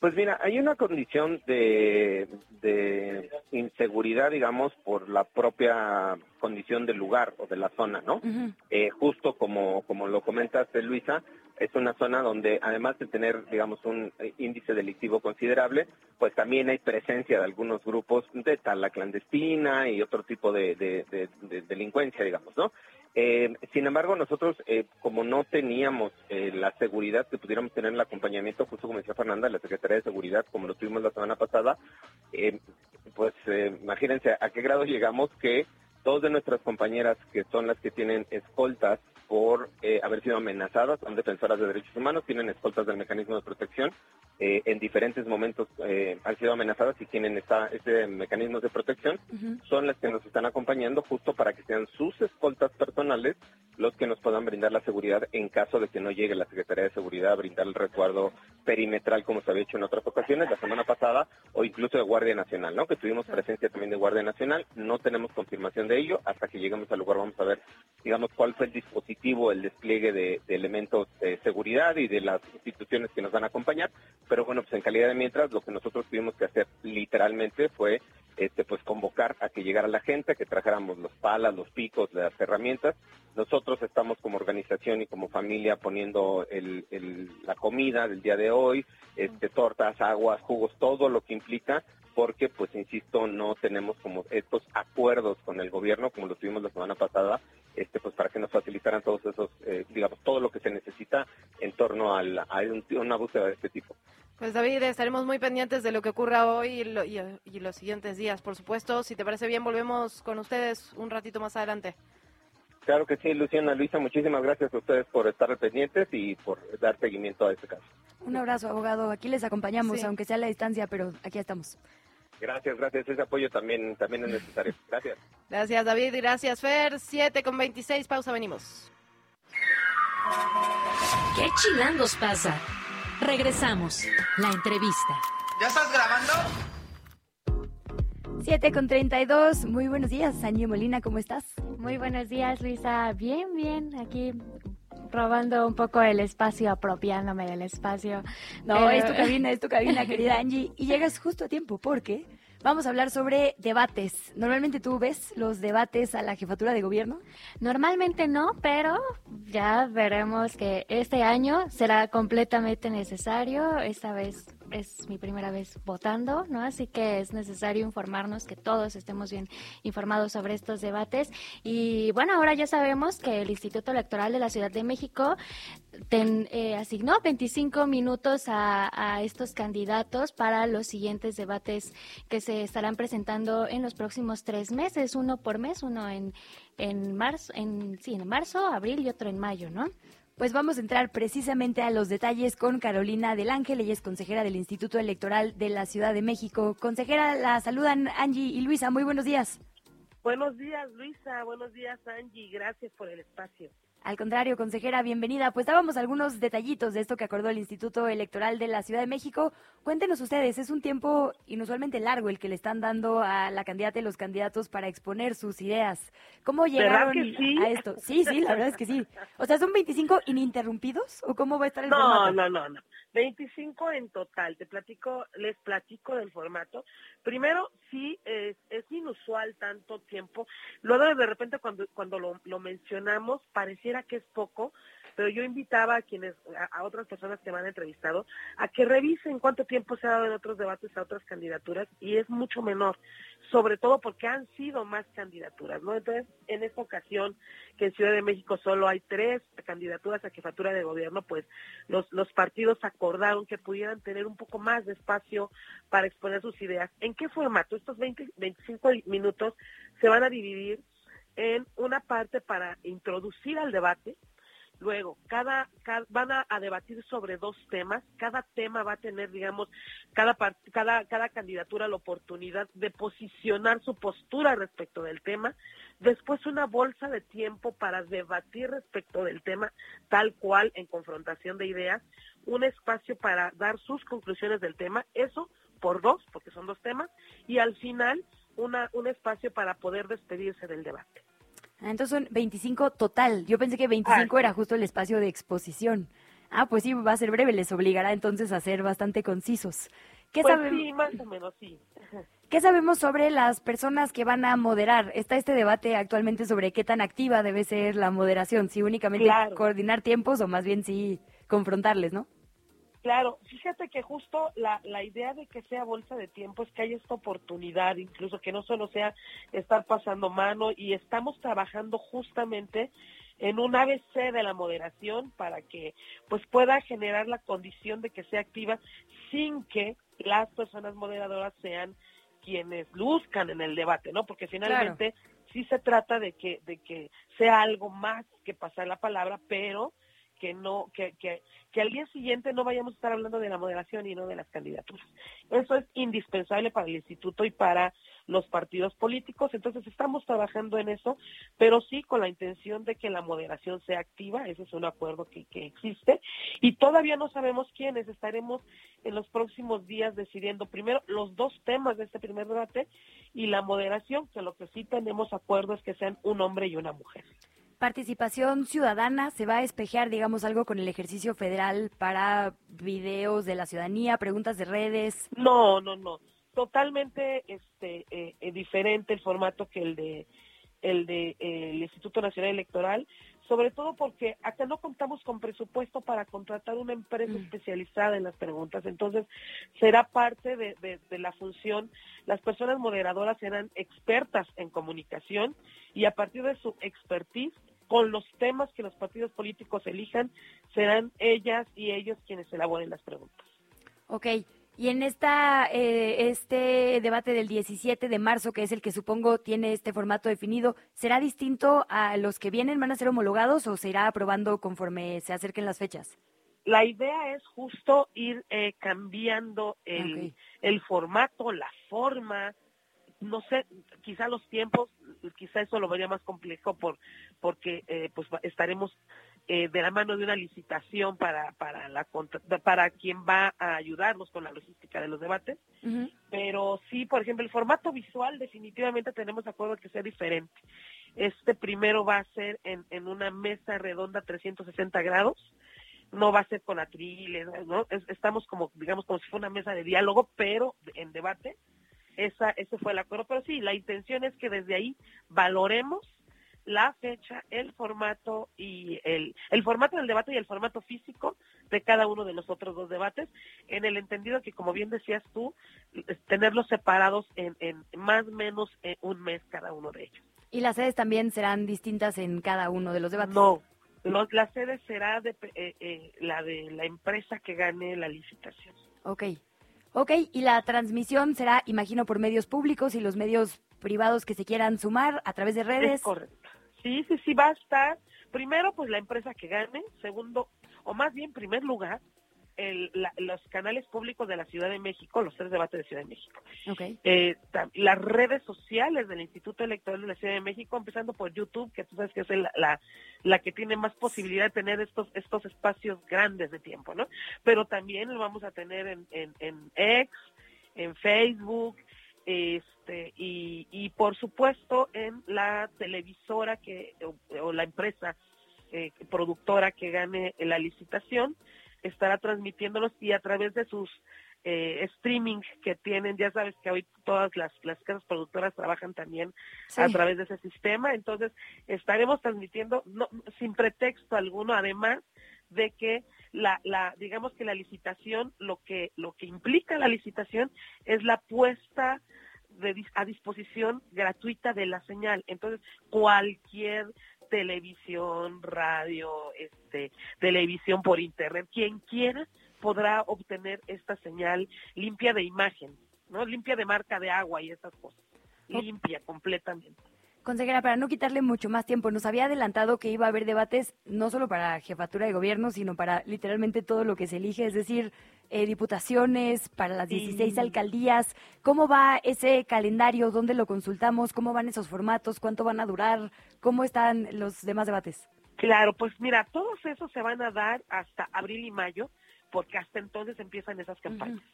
Pues mira, hay una condición de, de inseguridad, digamos, por la propia condición del lugar o de la zona, ¿no? Eh, justo como, como lo comentaste, Luisa, es una zona donde además de tener, digamos, un eh, índice delictivo considerable, pues también hay presencia de algunos grupos de tala clandestina y otro tipo de, de- de- de delincuencia, digamos, ¿no? Eh, sin embargo, nosotros, eh, como no teníamos eh, la seguridad que pudiéramos tener el acompañamiento, justo como decía Fernanda, la Secretaría de Seguridad, como lo tuvimos la semana pasada, eh, pues eh, imagínense a qué grado llegamos que dos de nuestras compañeras, que son las que tienen escoltas por eh, haber sido amenazadas, son defensoras de derechos humanos, tienen escoltas del mecanismo de protección, eh, en diferentes momentos eh, han sido amenazadas y tienen esta, este mecanismo de protección, son las que nos están acompañando justo para que sean sus escoltas personales los que nos puedan brindar la seguridad en caso de que no llegue la Secretaría de Seguridad a brindar el resguardo perimetral como se había hecho en otras ocasiones, la semana pasada, o incluso de Guardia Nacional, ¿no? Que tuvimos presencia también de Guardia Nacional, no tenemos confirmación de ello, hasta que lleguemos al lugar vamos a ver, digamos, cuál fue el dispositivo, el despliegue de, elementos de seguridad y de las instituciones que nos van a acompañar, pero bueno, pues en calidad de mientras, lo que nosotros tuvimos que hacer literalmente fue este, pues convocar a que llegara la gente, a que trajéramos los palas, los picos, las herramientas. Nosotros estamos como organización y como familia poniendo el- la comida del día de hoy, este, tortas, aguas, jugos, todo lo que implica porque, pues, insisto, no tenemos como estos acuerdos con el gobierno, como lo tuvimos la semana pasada, este, pues, para que nos facilitaran todos esos, eh, digamos, todo lo que se necesita en torno a, un- una búsqueda de este tipo. Pues David, estaremos muy pendientes de lo que ocurra hoy y, lo- y- y los siguientes días, por supuesto. Si te parece bien, volvemos con ustedes un ratito más adelante. Claro que sí, Luciana, Luisa, muchísimas gracias a ustedes por estar pendientes y por dar seguimiento a este caso. Un abrazo, abogado. Aquí les acompañamos, Sí. aunque sea a la distancia, pero aquí estamos. Gracias, gracias. Ese apoyo también, también es necesario. Gracias. Gracias, David. y Gracias, Fer. 7 con 26. Pausa, venimos. ¿Qué chilangos pasa? Regresamos. La entrevista. ¿Ya estás grabando? 7 con 32. Muy buenos días, Angie Molina, ¿cómo estás? Muy buenos días, Luisa. Bien, bien. Aquí robando un poco el espacio, apropiándome del espacio. No, es tu cabina, es tu cabina, querida Angie. Y llegas justo a tiempo, porque vamos a hablar sobre debates. Normalmente tú ves los debates a la jefatura de gobierno. Normalmente no, pero ya veremos que este año será completamente necesario. Esta vez es mi primera vez votando, ¿no? Así que es necesario informarnos, que todos estemos bien informados sobre estos debates. Y bueno, ahora ya sabemos que el Instituto Electoral de la Ciudad de México eh, asignó 25 minutos a, a estos candidatos para los siguientes debates que se estarán presentando en los próximos tres meses, uno por mes, uno en, en marzo, en, sí, en marzo, abril y otro en mayo, ¿no? Pues vamos a entrar precisamente a los detalles con Carolina del Ángel, ella es consejera del Instituto Electoral de la Ciudad de México. Consejera, la saludan Angie y Luisa, muy buenos días. Buenos días, Luisa. Buenos días, Angie. Gracias por el espacio. Al contrario, consejera, bienvenida. Pues dábamos algunos detallitos de esto que acordó el Instituto Electoral de la Ciudad de México. Cuéntenos ustedes, es un tiempo inusualmente largo el que le están dando a la candidata y los candidatos para exponer sus ideas. ¿Cómo ¿Verdad llegaron sí? a esto? Sí, sí, la verdad es que sí. O sea, ¿son 25 ininterrumpidos o cómo va a estar el No, formato? no, no, no. 25 en total. Te platico, les platico del formato. Primero, sí, es, es inusual tanto tiempo. Luego, de repente, cuando, cuando lo, lo mencionamos, pareciera que es poco, pero yo invitaba a quienes, a, otras personas que me han entrevistado, a que revisen cuánto tiempo se ha dado en otros debates a otras candidaturas y es mucho menor, sobre todo porque han sido más candidaturas, ¿no? Entonces, en esta ocasión, que en Ciudad de México solo hay tres candidaturas a jefatura de gobierno, pues los, los partidos acordaron que pudieran tener un poco más de espacio para exponer sus ideas. ¿En qué formato? Estos 20, 25 minutos se van a dividir en una parte para introducir al debate, Luego, cada, van a, a debatir sobre dos temas. Cada tema va a tener, digamos, cada, cada, cada candidatura la oportunidad de posicionar su postura respecto del tema. Después, una bolsa de tiempo para debatir respecto del tema, tal cual en confrontación de ideas. Un espacio para dar sus conclusiones del tema. Eso por dos, porque son dos temas. Y al final, una, un espacio para poder despedirse del debate. Ah, Entonces son 25 total. Yo pensé que 25 Ah, era justo el espacio de exposición. Ah, pues sí, va a ser breve, les obligará entonces a ser bastante concisos. ¿Qué, Pues sabe- sí, más o menos sí. ¿Qué sabemos sobre las personas que van a moderar? Está este debate actualmente sobre qué tan activa debe ser la moderación, si únicamente Claro. coordinar tiempos o más bien si confrontarles, ¿no? Claro, fíjate que justo la, la idea de que sea bolsa de tiempo es que haya esta oportunidad, incluso que no solo sea estar pasando mano y estamos trabajando justamente en un ABC de la moderación para que pues pueda generar la condición de que sea activa sin que las personas moderadoras sean quienes luzcan en el debate, ¿no? Porque finalmente sí se trata de que de que sea algo más que pasar la palabra, pero que no que, que, que al día siguiente no vayamos a estar hablando de la moderación y no de las candidaturas. Eso es indispensable para el instituto y para los partidos políticos, entonces estamos trabajando en eso, pero sí con la intención de que la moderación sea activa, ese es un acuerdo que, que existe, y todavía no sabemos quiénes, estaremos en los próximos días decidiendo primero los dos temas de este primer debate y la moderación, que lo que sí tenemos acuerdo es que sean un hombre y una mujer. Participación ciudadana, ¿se va a espejear, digamos, algo con el ejercicio federal para videos de la ciudadanía, preguntas de redes? No, no, no. Totalmente este, eh, eh, diferente el formato que el de el de eh, el Instituto Nacional Electoral, sobre todo porque acá no contamos con presupuesto para contratar una empresa especializada en las preguntas, entonces será parte de, de- de la función, las personas moderadoras serán expertas en comunicación y a partir de su expertise con los temas que los partidos políticos elijan, serán ellas y ellos quienes elaboren las preguntas. Ok, y en esta eh, este debate del 17 de marzo, que es el que supongo tiene este formato definido, ¿será distinto a los que vienen? ¿Van a ser homologados o se irá aprobando conforme se acerquen las fechas? La idea es justo ir eh, cambiando el, el formato, la forma, no sé, quizá los tiempos, quizá eso lo vería más complejo por porque eh, pues estaremos eh, de la mano de una licitación para para la para quien va a ayudarnos con la logística de los debates, pero sí, por ejemplo, el formato visual definitivamente tenemos de acuerdo que sea diferente. Este primero va a ser en, en una mesa redonda 360 grados, no va a ser con atriles, ¿no? Es- estamos como, digamos, como si fuera una mesa de diálogo, pero en debate. Esa, ese fue el acuerdo. Pero sí, la intención es que desde ahí valoremos la fecha, el formato y el, el formato del debate y el formato físico de cada uno de los otros dos debates, en el entendido que, como bien decías tú, tenerlos separados en, en más o menos eh, un mes cada uno de ellos. ¿Y las sedes también serán distintas en cada uno de los debates? No, los, la sede será de, eh, eh, la de la empresa que gane la licitación. Ok. Ok, y la transmisión será, imagino, por medios públicos y los medios privados que se quieran sumar a través de redes. Es correcto. Sí, sí, sí, va a estar, primero, pues la empresa que gane, segundo, o más bien, primer lugar, el, la- los canales públicos de la Ciudad de México, los tres debates de Ciudad de México. Eh, las redes sociales del Instituto Electoral de la Ciudad de México, empezando por YouTube, que tú sabes que es el- la, la que tiene más posibilidad de tener estos estos espacios grandes de tiempo, ¿no? Pero también lo vamos a tener en, en, en X, en Facebook, este y, y por supuesto en la televisora que o, o la empresa eh, productora que gane la licitación estará transmitiéndolos y a través de sus eh, streaming que tienen, ya sabes que hoy todas las, las casas productoras trabajan también Sí. a través de ese sistema, entonces estaremos transmitiendo no, sin pretexto alguno, además de que la, la digamos que la licitación lo que lo que implica la licitación es la puesta de a disposición gratuita de la señal. Entonces cualquier televisión radio este televisión por internet quien quiera podrá obtener esta señal limpia de imagen no limpia de marca de agua y esas cosas. Limpia completamente Consejera, para no quitarle mucho más tiempo, nos había adelantado que iba a haber debates no solo para jefatura de gobierno, sino para literalmente todo lo que se elige, es decir, eh, diputaciones, para las 16 Sí. alcaldías. ¿Cómo va ese calendario? ¿Dónde lo consultamos? ¿Cómo van esos formatos? ¿Cuánto van a durar? ¿Cómo están los demás debates? Claro, pues mira, todos esos se van a dar hasta abril y mayo, porque hasta entonces empiezan esas campañas.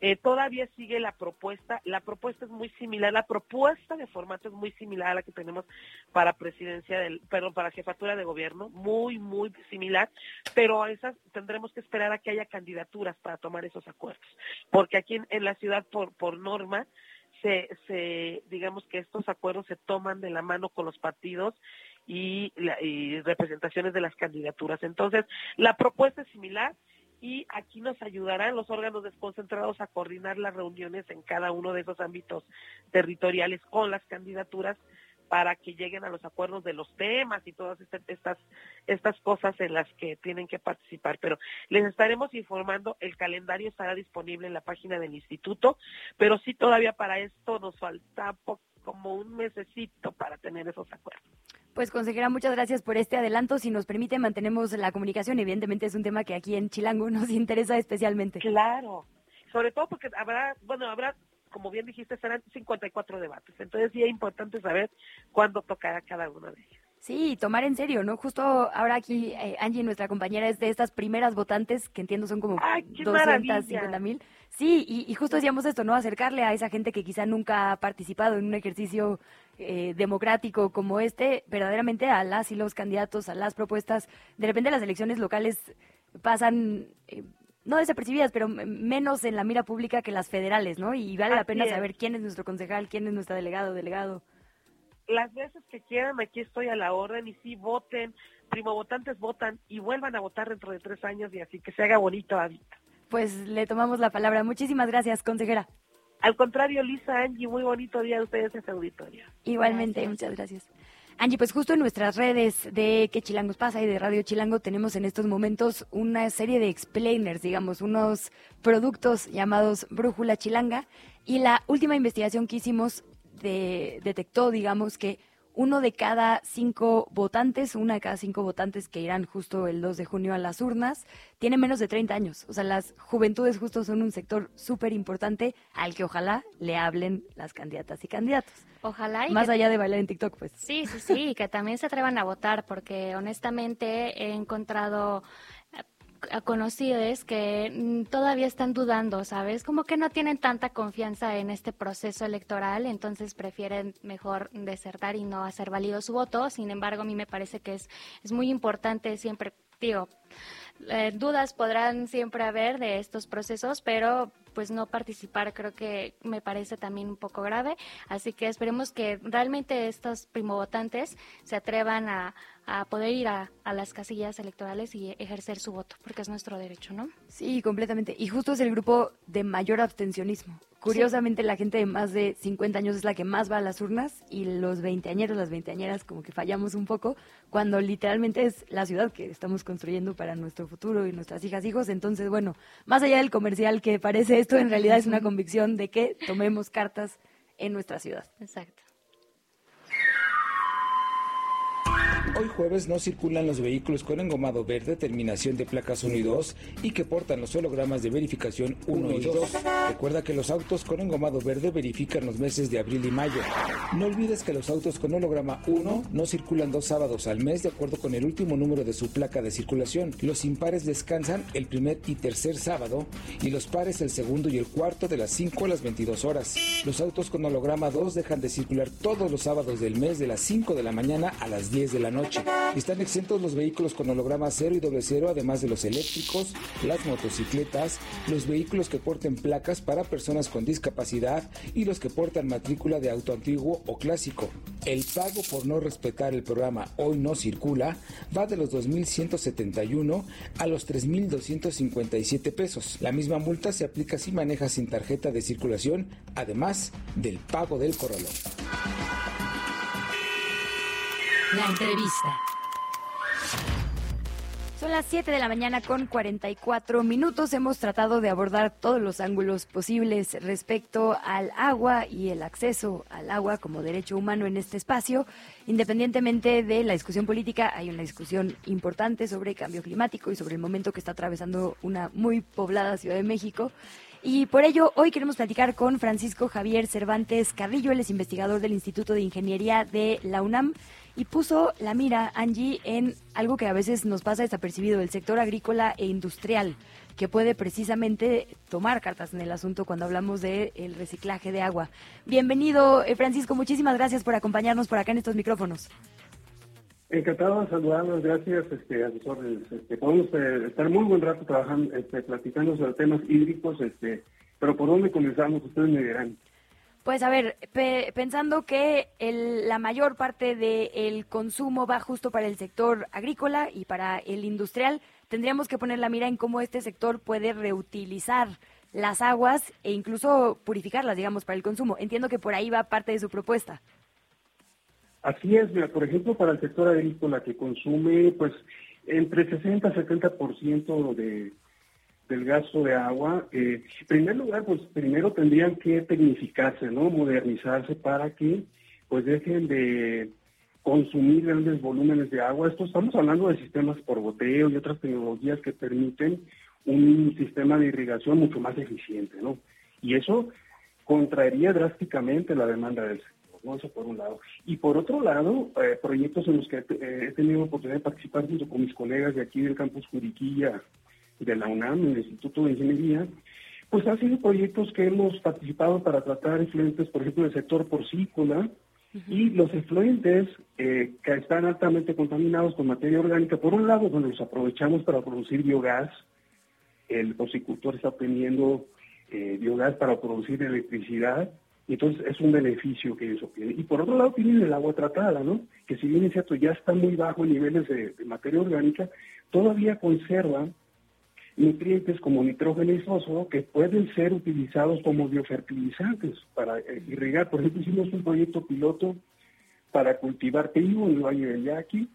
Eh, todavía sigue la propuesta, la propuesta es muy similar, la propuesta de formato es muy similar a la que tenemos para presidencia del, perdón, para jefatura de gobierno, muy, muy similar, pero a esas tendremos que esperar a que haya candidaturas para tomar esos acuerdos, porque aquí en, la ciudad por, por norma se, se, digamos que estos acuerdos se toman de la mano con los partidos y, y representaciones de las candidaturas. Entonces, la propuesta es similar y aquí nos ayudarán los órganos desconcentrados a coordinar las reuniones en cada uno de esos ámbitos territoriales con las candidaturas para que lleguen a los acuerdos de los temas y todas este- estas estas cosas en las que tienen que participar. Pero les estaremos informando, el calendario estará disponible en la página del instituto, pero sí todavía para esto nos falta po- como un mesecito para tener esos acuerdos. Pues consejera, muchas gracias por este adelanto. Si nos permite, mantenemos la comunicación. Evidentemente es un tema que aquí en Chilango nos interesa especialmente. Claro, sobre todo porque habrá, bueno, habrá, como bien dijiste, serán 54 debates. Entonces sí es importante saber cuándo tocará cada uno de ellos. Sí, tomar en serio, ¿no? Justo ahora aquí, eh, Angie, nuestra compañera, es de estas primeras votantes, que entiendo son como ¡Ay, qué 250 mil. Sí, y, y justo decíamos esto, ¿no? Acercarle a esa gente que quizá nunca ha participado en un ejercicio eh, democrático como este, verdaderamente a las y los candidatos, a las propuestas. De repente las elecciones locales pasan... eh, no desapercibidas, pero menos en la mira pública que las federales, ¿no? Y vale la pena es. saber quién es nuestro concejal, quién es nuestro delegado, delegado. las veces que quieran, aquí estoy a la orden y sí voten, primo votantes votan y vuelvan a votar dentro de tres años y así que se haga bonito ahorita. Pues le tomamos la palabra. Muchísimas gracias, consejera. Al contrario, Lisa, Angie, muy bonito día a ustedes en ese auditorio. Igualmente, muchas gracias. Angie, pues justo en nuestras redes de ¿Qué Chilangos pasa? y de Radio Chilango tenemos en estos momentos una serie de explainers, digamos, unos productos llamados Brújula Chilanga. Y la última investigación que hicimos de- detectó, digamos, que uno de cada cinco votantes, una de cada cinco votantes que irán justo el 2 de junio a las urnas, tiene menos de 30 años. O sea, las juventudes justo son un sector súper importante al que ojalá le hablen las candidatas y candidatos. Ojalá y Más que- allá de bailar en TikTok, pues. Sí, sí, sí, que también se atrevan a votar, porque honestamente he encontrado conocidos que mm, todavía están dudando, ¿sabes? Como que no tienen tanta confianza en este proceso electoral, entonces prefieren mejor desertar y no hacer válido su voto. Sin embargo, a mí me parece que es, es muy importante siempre, digo, eh, dudas podrán siempre haber de estos procesos, pero pues no participar creo que me parece también un poco grave. Así que esperemos que realmente estos primovotantes se atrevan a, a poder ir a, a las casillas electorales y ejercer su voto, porque es nuestro derecho, ¿no? Sí, completamente. Y justo es el grupo de mayor abstencionismo. Curiosamente, la gente de más de 50 años es la que más va a las urnas y los veinteañeros, las veinteañeras, como que fallamos un poco, cuando literalmente es la ciudad que estamos construyendo para nuestro futuro y nuestras hijas, hijos. Entonces, bueno, más allá del comercial que parece esto, en realidad es una convicción de que tomemos cartas en nuestra ciudad. Exacto. Hoy jueves no circulan los vehículos con engomado verde, terminación de placas 1 y 2 y que portan los hologramas de verificación 1 y 2. Recuerda que los autos con engomado verde verifican los meses de abril y mayo. No olvides que los autos con holograma 1 no circulan dos sábados al mes de acuerdo con el último número de su placa de circulación. Los impares descansan el primer y tercer sábado y los pares el segundo y el cuarto de las 5 a las 22 horas. Los autos con holograma 2 dejan de circular todos los sábados del mes de las 5 de la mañana a las 10 de la noche. Están exentos los vehículos con holograma 0 y doble cero, además de los eléctricos, las motocicletas, los vehículos que porten placas para personas con discapacidad y los que portan matrícula de auto antiguo o clásico. El pago por no respetar el programa Hoy no circula va de los 2.171 a los 3.257 pesos. La misma multa se aplica si manejas sin tarjeta de circulación, además del pago del corralón. La entrevista. Son las 7 de la mañana con 44 minutos. Hemos tratado de abordar todos los ángulos posibles respecto al agua y el acceso al agua como derecho humano en este espacio. Independientemente de la discusión política, hay una discusión importante sobre cambio climático y sobre el momento que está atravesando una muy poblada Ciudad de México. Y por ello, hoy queremos platicar con Francisco Javier Cervantes Carrillo, él es investigador del Instituto de Ingeniería de la UNAM y puso la mira, Angie, en algo que a veces nos pasa desapercibido, el sector agrícola e industrial, que puede precisamente tomar cartas en el asunto cuando hablamos del el reciclaje de agua. Bienvenido, eh, Francisco, muchísimas gracias por acompañarnos por acá en estos micrófonos. Encantado de saludarlos, gracias este, a. Este, podemos eh, estar muy buen rato trabajando, este, platicando sobre temas hídricos, este, pero ¿por dónde comenzamos? Ustedes me dirán. Pues a ver, pe- pensando que el- la mayor parte del consumo va justo para el sector agrícola y para el industrial, tendríamos que poner la mira en cómo este sector puede reutilizar las aguas e incluso purificarlas, digamos, para el consumo. Entiendo que por ahí va parte de su propuesta. Así es, mira, por ejemplo, para el sector agrícola que consume, pues, entre 60 y 70% de, del gasto de agua, eh, en primer lugar, pues, primero tendrían que tecnificarse, ¿no? Modernizarse para que, pues, dejen de consumir grandes volúmenes de agua. Esto estamos hablando de sistemas por goteo y otras tecnologías que permiten un sistema de irrigación mucho más eficiente, ¿no? Y eso contraería drásticamente la demanda del sector, ¿no? Eso por un lado. Y por otro lado, eh, proyectos en los que he tenido oportunidad de participar junto con mis colegas de aquí del campus Juriquilla de la UNAM, el Instituto de Ingeniería, pues han sido proyectos que hemos participado para tratar efluentes, por ejemplo, del sector porcícola, y los efluentes eh, que están altamente contaminados con materia orgánica, por un lado, bueno, los aprovechamos para producir biogás, el porcicultor está obteniendo eh, biogás para producir electricidad, Y entonces es un beneficio que eso tiene. Y por otro lado tienen el agua tratada, ¿no? Que si bien es cierto ya está muy bajo en niveles de, de materia orgánica, todavía conserva nutrientes como nitrógeno y fósforo que pueden ser utilizados como biofertilizantes para eh, irrigar. Por ejemplo, hicimos un proyecto piloto para cultivar trigo en el Valle del Yaqui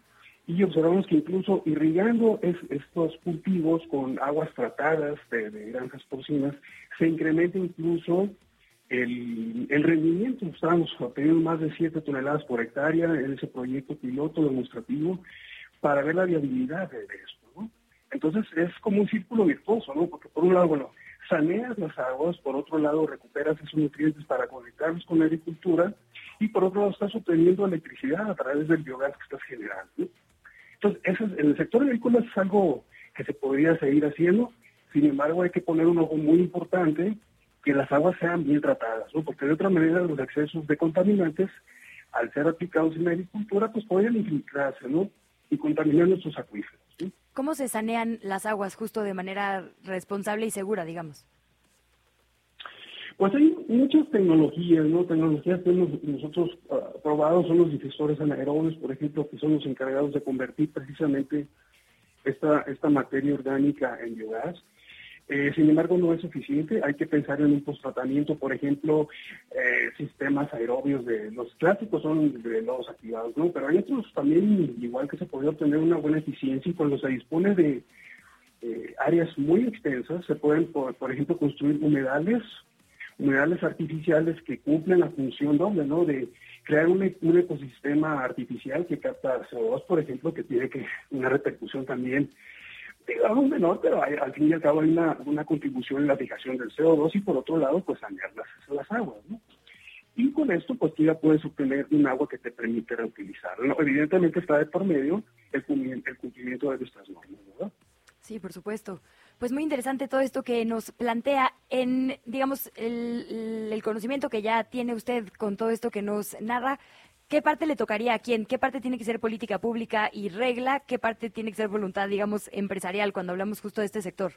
y observamos que incluso irrigando es- estos cultivos con aguas tratadas de, granjas porcinas, se incrementa incluso el, el rendimiento. Estábamos obteniendo más de 7 toneladas por hectárea en ese proyecto piloto demostrativo para ver la viabilidad de esto. Entonces es como un círculo virtuoso, ¿no? Porque por un lado, bueno, saneas las aguas, por otro lado recuperas esos nutrientes para conectarlos con la agricultura y por otro lado estás obteniendo electricidad a través del biogás que estás generando. Entonces, en el sector agrícola es algo que se podría seguir haciendo, sin embargo hay que poner un ojo muy importante que las aguas sean bien tratadas, ¿no? porque de otra manera los excesos de contaminantes, al ser aplicados en la agricultura, pues podrían infiltrarse ¿no? y contaminar nuestros acuíferos. ¿Cómo se sanean las aguas justo de manera responsable y segura, digamos? Pues hay muchas tecnologías, ¿no? Tecnologías que hemos nosotros ah, probado son los difusores anaerobios, por ejemplo, que son los encargados de convertir precisamente esta, esta materia orgánica en biogás. Eh, sin embargo, no es suficiente. Hay que pensar en un postratamiento, por ejemplo, eh, sistemas aerobios de los clásicos son de lodos activados, ¿no? Pero hay otros también, igual que se puede obtener una buena eficiencia y cuando se dispone de eh, áreas muy extensas, se pueden, por, ejemplo, construir humedales humedales artificiales que cumplen la función doble, ¿no? De crear un, un ecosistema artificial que capta CO2, por ejemplo, que tiene que una repercusión también, digamos menor, pero hay- al fin y al cabo hay una, una contribución en la fijación del CO2 y por otro lado, pues sanear las, las aguas, ¿no? Y con esto, pues tú ya puedes obtener un agua que te permite reutilizar. ¿no? Evidentemente está de por medio el cumplimiento, el cumplimiento de nuestras normas, ¿verdad? Sí, por supuesto. Pues muy interesante todo esto que nos plantea en, digamos, el conocimiento que ya tiene usted con todo esto que nos narra. ¿Qué parte le tocaría a quién? ¿Qué parte tiene que ser política pública y regla? ¿Qué parte tiene que ser voluntad, digamos, empresarial cuando hablamos justo de este sector?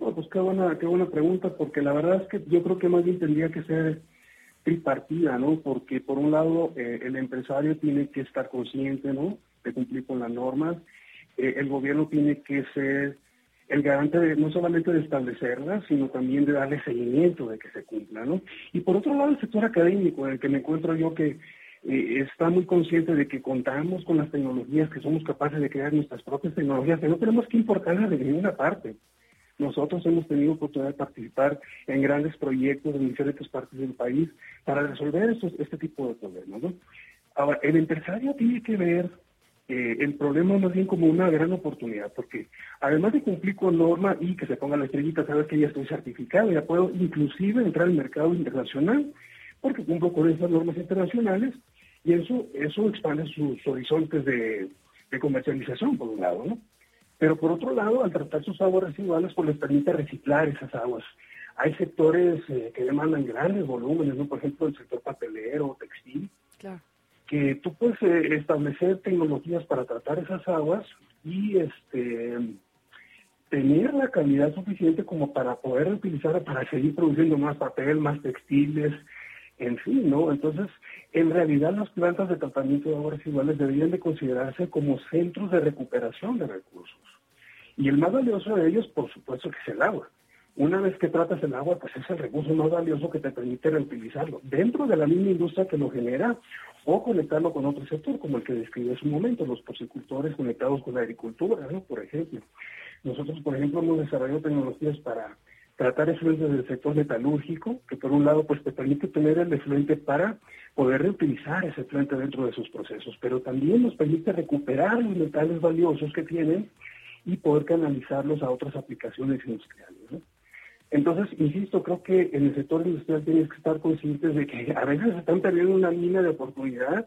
Bueno, pues qué buena, qué buena pregunta, porque la verdad es que yo creo que más bien tendría que ser tripartida, ¿no? Porque por un lado eh, el empresario tiene que estar consciente, ¿no? De cumplir con las normas. Eh, el gobierno tiene que ser el garante de, no solamente de establecerlas, sino también de darle seguimiento de que se cumpla, ¿no? Y por otro lado el sector académico, en el que me encuentro yo que eh, está muy consciente de que contamos con las tecnologías, que somos capaces de crear nuestras propias tecnologías, que no tenemos que importarlas de ninguna parte. Nosotros hemos tenido oportunidad de participar en grandes proyectos en diferentes partes del país para resolver estos, este tipo de problemas. ¿no? Ahora, el empresario tiene que ver eh, el problema más bien como una gran oportunidad, porque además de cumplir con norma y que se ponga la estrellita, saber que ya estoy certificado, ya puedo inclusive entrar al mercado internacional, porque cumplo con esas normas internacionales y eso, eso expande sus horizontes de, de comercialización, por un lado, ¿no? Pero por otro lado, al tratar sus aguas residuales, pues les permite reciclar esas aguas. Hay sectores eh, que demandan grandes volúmenes, ¿no? Por ejemplo, el sector papelero, textil, Claro. Que tú puedes eh, establecer tecnologías para tratar esas aguas y este tener la calidad suficiente como para poder utilizarla para seguir produciendo más papel, más textiles, en fin, ¿no? Entonces, en realidad las plantas de tratamiento de aguas residuales deberían de considerarse como centros de recuperación de recursos. Y el más valioso de ellos, por supuesto, que es el agua. Una vez que tratas el agua, pues es el recurso más valioso que te permite reutilizarlo dentro de la misma industria que lo genera o conectarlo con otro sector, como el que describí hace un momento, los porcicultores conectados con la agricultura, ¿no? Por ejemplo. Nosotros, por ejemplo, hemos desarrollado tecnologías para tratar efluentes del sector metalúrgico, que por un lado pues te permite tener el efluente para poder reutilizar ese efluente dentro de sus procesos, pero también nos permite recuperar los metales valiosos que tienen y poder canalizarlos a otras aplicaciones industriales. Entonces, insisto, creo que en el sector industrial tienes que estar conscientes de que a veces están perdiendo una mina de oportunidad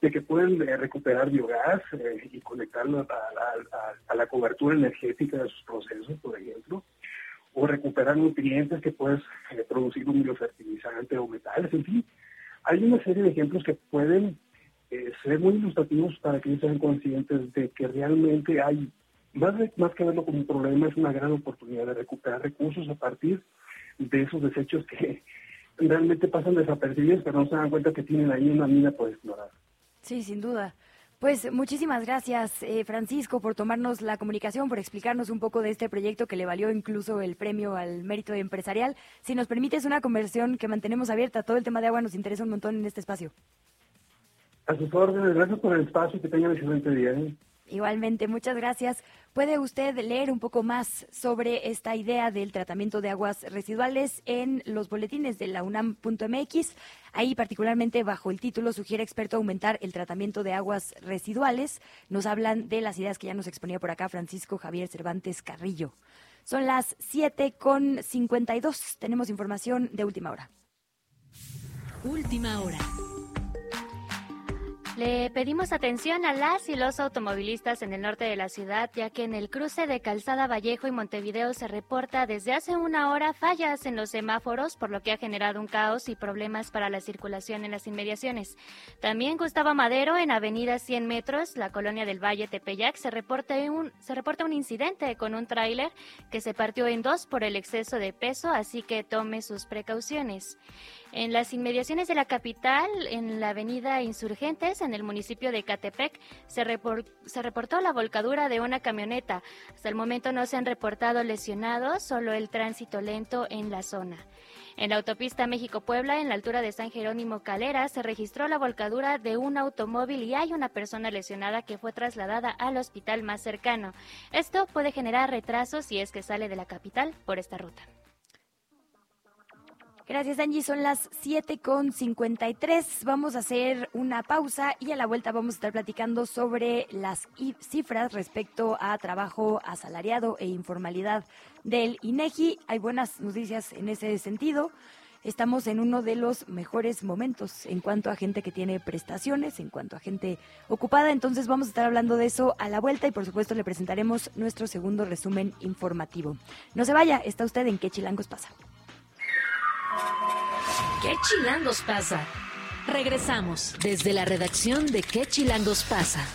de que pueden eh, recuperar biogás eh, y conectarlo a, la cobertura energética de sus procesos, por ejemplo, o recuperar nutrientes que puedes eh, producir un biofertilizante o metales, en fin. Hay una serie de ejemplos que pueden ser muy ilustrativos para que ellos sean conscientes de que realmente hay, más, de- más que verlo como un problema, es una gran oportunidad de recuperar recursos a partir de esos desechos que, realmente pasan desapercibidos, pero no se dan cuenta que tienen ahí una mina por explorar. Sí, sin duda. Pues muchísimas gracias, eh, Francisco, por tomarnos la comunicación, por explicarnos un poco de este proyecto que le valió incluso el premio al mérito empresarial. Si nos permites una conversión que mantenemos abierta, todo el tema de agua nos interesa un montón en este espacio. A sus órdenes, gracias por el espacio y que tengan excelente día. ¿eh? Igualmente, muchas gracias. ¿Puede usted leer un poco más sobre esta idea del tratamiento de aguas residuales en los boletines de la UNAM.mx? Ahí, particularmente bajo el título, sugiere experto aumentar el tratamiento de aguas residuales. Nos hablan de las ideas que ya nos exponía por acá Francisco Javier Cervantes Carrillo. Son las 7 con 52. Tenemos información de última hora. Última hora. Le pedimos atención a las y los automovilistas en el norte de la ciudad, ya que en el cruce de Calzada Vallejo y Montevideo se reporta desde hace una hora fallas en los semáforos, por lo que ha generado un caos y problemas para la circulación en las inmediaciones. También Gustavo Madero, en Avenida 100 Metros, la colonia del Valle Tepeyac, se reporta un, se reporta un incidente con un tráiler que se partió en dos por el exceso de peso, así que tome sus precauciones. En las inmediaciones de la capital, en la avenida Insurgentes, en el municipio de Catepec, se, se, reportó la volcadura de una camioneta. Hasta el momento no se han reportado lesionados, solo el tránsito lento en la zona. En la autopista México-Puebla, en la altura de San Jerónimo Calera, se registró la volcadura de un automóvil y hay una persona lesionada que fue trasladada al hospital más cercano. Esto puede generar retrasos si es que sale de la capital por esta ruta. Gracias, Angie. Son las 7 con 53. Vamos a hacer una pausa y a la vuelta vamos a estar platicando sobre las cifras respecto a trabajo asalariado e informalidad del INEGI. Hay buenas noticias en ese sentido. Estamos en uno de los mejores momentos en cuanto a gente que tiene prestaciones, en cuanto a gente ocupada. Entonces vamos a estar hablando de eso a la vuelta y por supuesto le presentaremos nuestro segundo resumen informativo. No se vaya, está usted en qué chilangos pasa. ¿Qué chilangos pasa? Regresamos desde la redacción de ¿Qué chilangos pasa?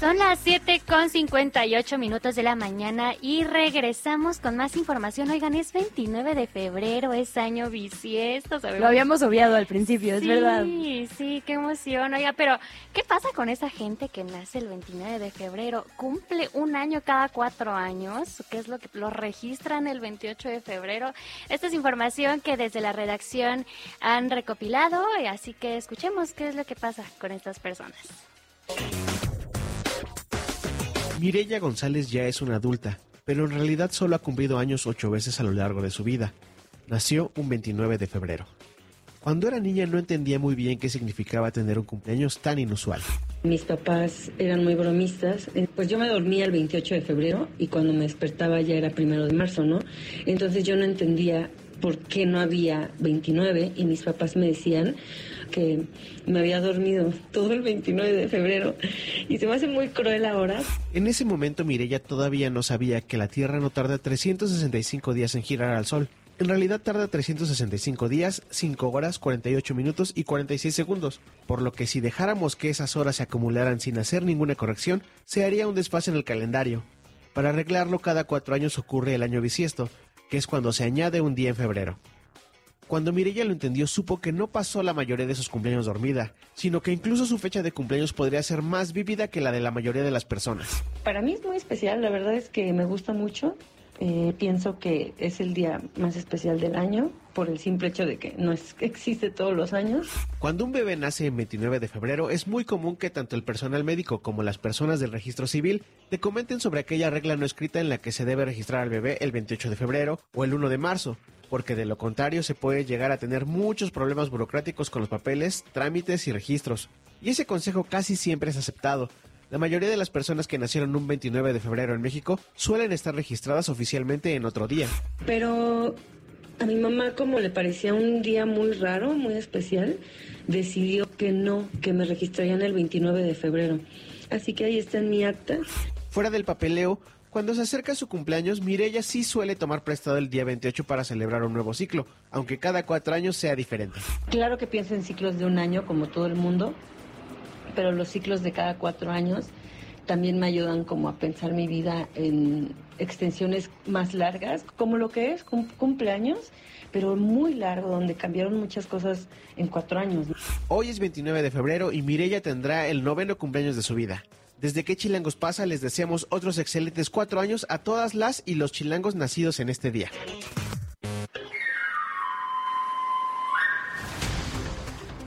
Son las 7 con 58 minutos de la mañana y regresamos con más información. Oigan, es 29 de febrero, es año bisiesto. Lo habíamos obviado al principio, es verdad. Sí, sí, qué emoción. Oiga, pero ¿qué pasa con esa gente que nace el 29 de febrero? ¿Cumple un año cada cuatro años? ¿Qué es lo que lo registran el 28 de febrero? Esta es información que desde la redacción han recopilado, así que escuchemos qué es lo que pasa con estas personas. Mirella González ya es una adulta, pero en realidad solo ha cumplido años ocho veces a lo largo de su vida. Nació un 29 de febrero. Cuando era niña no entendía muy bien qué significaba tener un cumpleaños tan inusual. Mis papás eran muy bromistas, eh, pues yo me dormía el 28 de febrero y cuando me despertaba ya era primero de marzo, ¿no? Entonces yo no entendía por qué no había 29 y mis papás me decían, que me había dormido todo el 29 de febrero y se me hace muy cruel ahora. En ese momento Mirella todavía no sabía que la Tierra no tarda 365 días en girar al Sol. En realidad tarda 365 días, 5 horas, 48 minutos y 46 segundos, por lo que si dejáramos que esas horas se acumularan sin hacer ninguna corrección, se haría un desfase en el calendario. Para arreglarlo cada cuatro años ocurre el año bisiesto, que es cuando se añade un día en febrero. Cuando Mirella lo entendió, supo que no pasó la mayoría de sus cumpleaños dormida, sino que incluso su fecha de cumpleaños podría ser más vívida que la de la mayoría de las personas. Para mí es muy especial, la verdad es que me gusta mucho. Eh, pienso que es el día más especial del año por el simple hecho de que no existe todos los años. Cuando un bebé nace el 29 de febrero, es muy común que tanto el personal médico como las personas del registro civil te comenten sobre aquella regla no escrita en la que se debe registrar al bebé el 28 de febrero o el 1 de marzo, porque de lo contrario se puede llegar a tener muchos problemas burocráticos con los papeles, trámites y registros. Y ese consejo casi siempre es aceptado. La mayoría de las personas que nacieron un 29 de febrero en México suelen estar registradas oficialmente en otro día. Pero a mi mamá como le parecía un día muy raro, muy especial, decidió que no, que me registrarían el 29 de febrero. Así que ahí está en mi acta. Fuera del papeleo, cuando se acerca su cumpleaños, Mirella sí suele tomar prestado el día 28 para celebrar un nuevo ciclo, aunque cada cuatro años sea diferente. Claro que pienso en ciclos de un año, como todo el mundo, pero los ciclos de cada cuatro años también me ayudan como a pensar mi vida en extensiones más largas, como lo que es cumpleaños, pero muy largo, donde cambiaron muchas cosas en cuatro años. Hoy es 29 de febrero y Mirella tendrá el noveno cumpleaños de su vida. Desde que Chilangos pasa, les deseamos otros excelentes cuatro años a todas las y los chilangos nacidos en este día.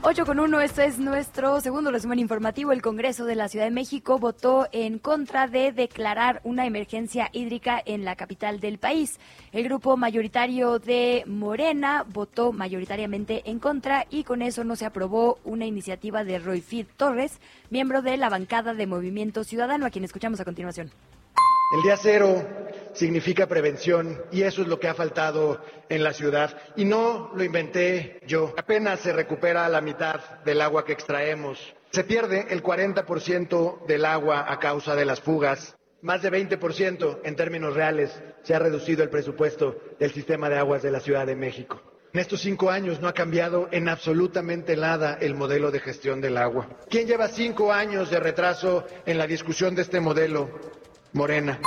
8 con 1, este es nuestro segundo resumen informativo. El Congreso de la Ciudad de México votó en contra de declarar una emergencia hídrica en la capital del país. El grupo mayoritario de Morena votó mayoritariamente en contra y con eso no se aprobó una iniciativa de Roy Fid Torres, miembro de la bancada de Movimiento Ciudadano, a quien escuchamos a continuación. El día cero significa prevención y eso es lo que ha faltado en la ciudad. Y no lo inventé yo. Apenas se recupera la mitad del agua que extraemos. Se pierde el 40% del agua a causa de las fugas. Más de 20% en términos reales se ha reducido el presupuesto del sistema de aguas de la Ciudad de México. En estos cinco años no ha cambiado en absolutamente nada el modelo de gestión del agua. ¿Quién lleva cinco años de retraso en la discusión de este modelo? Morena.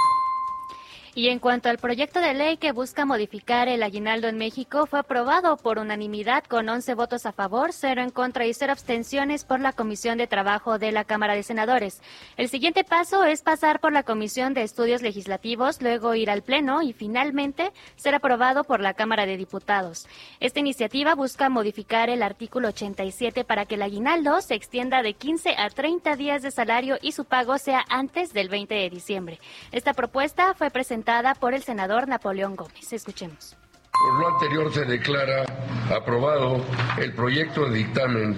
Y en cuanto al proyecto de ley que busca modificar el aguinaldo en México, fue aprobado por unanimidad con 11 votos a favor, 0 en contra y 0 abstenciones por la Comisión de Trabajo de la Cámara de Senadores. El siguiente paso es pasar por la Comisión de Estudios Legislativos, luego ir al Pleno y finalmente ser aprobado por la Cámara de Diputados. Esta iniciativa busca modificar el artículo 87 para que el aguinaldo se extienda de 15 a 30 días de salario y su pago sea antes del 20 de diciembre. Esta propuesta fue presentada por el senador Napoleón Gómez. Escuchemos. Por lo anterior se declara aprobado el proyecto de dictamen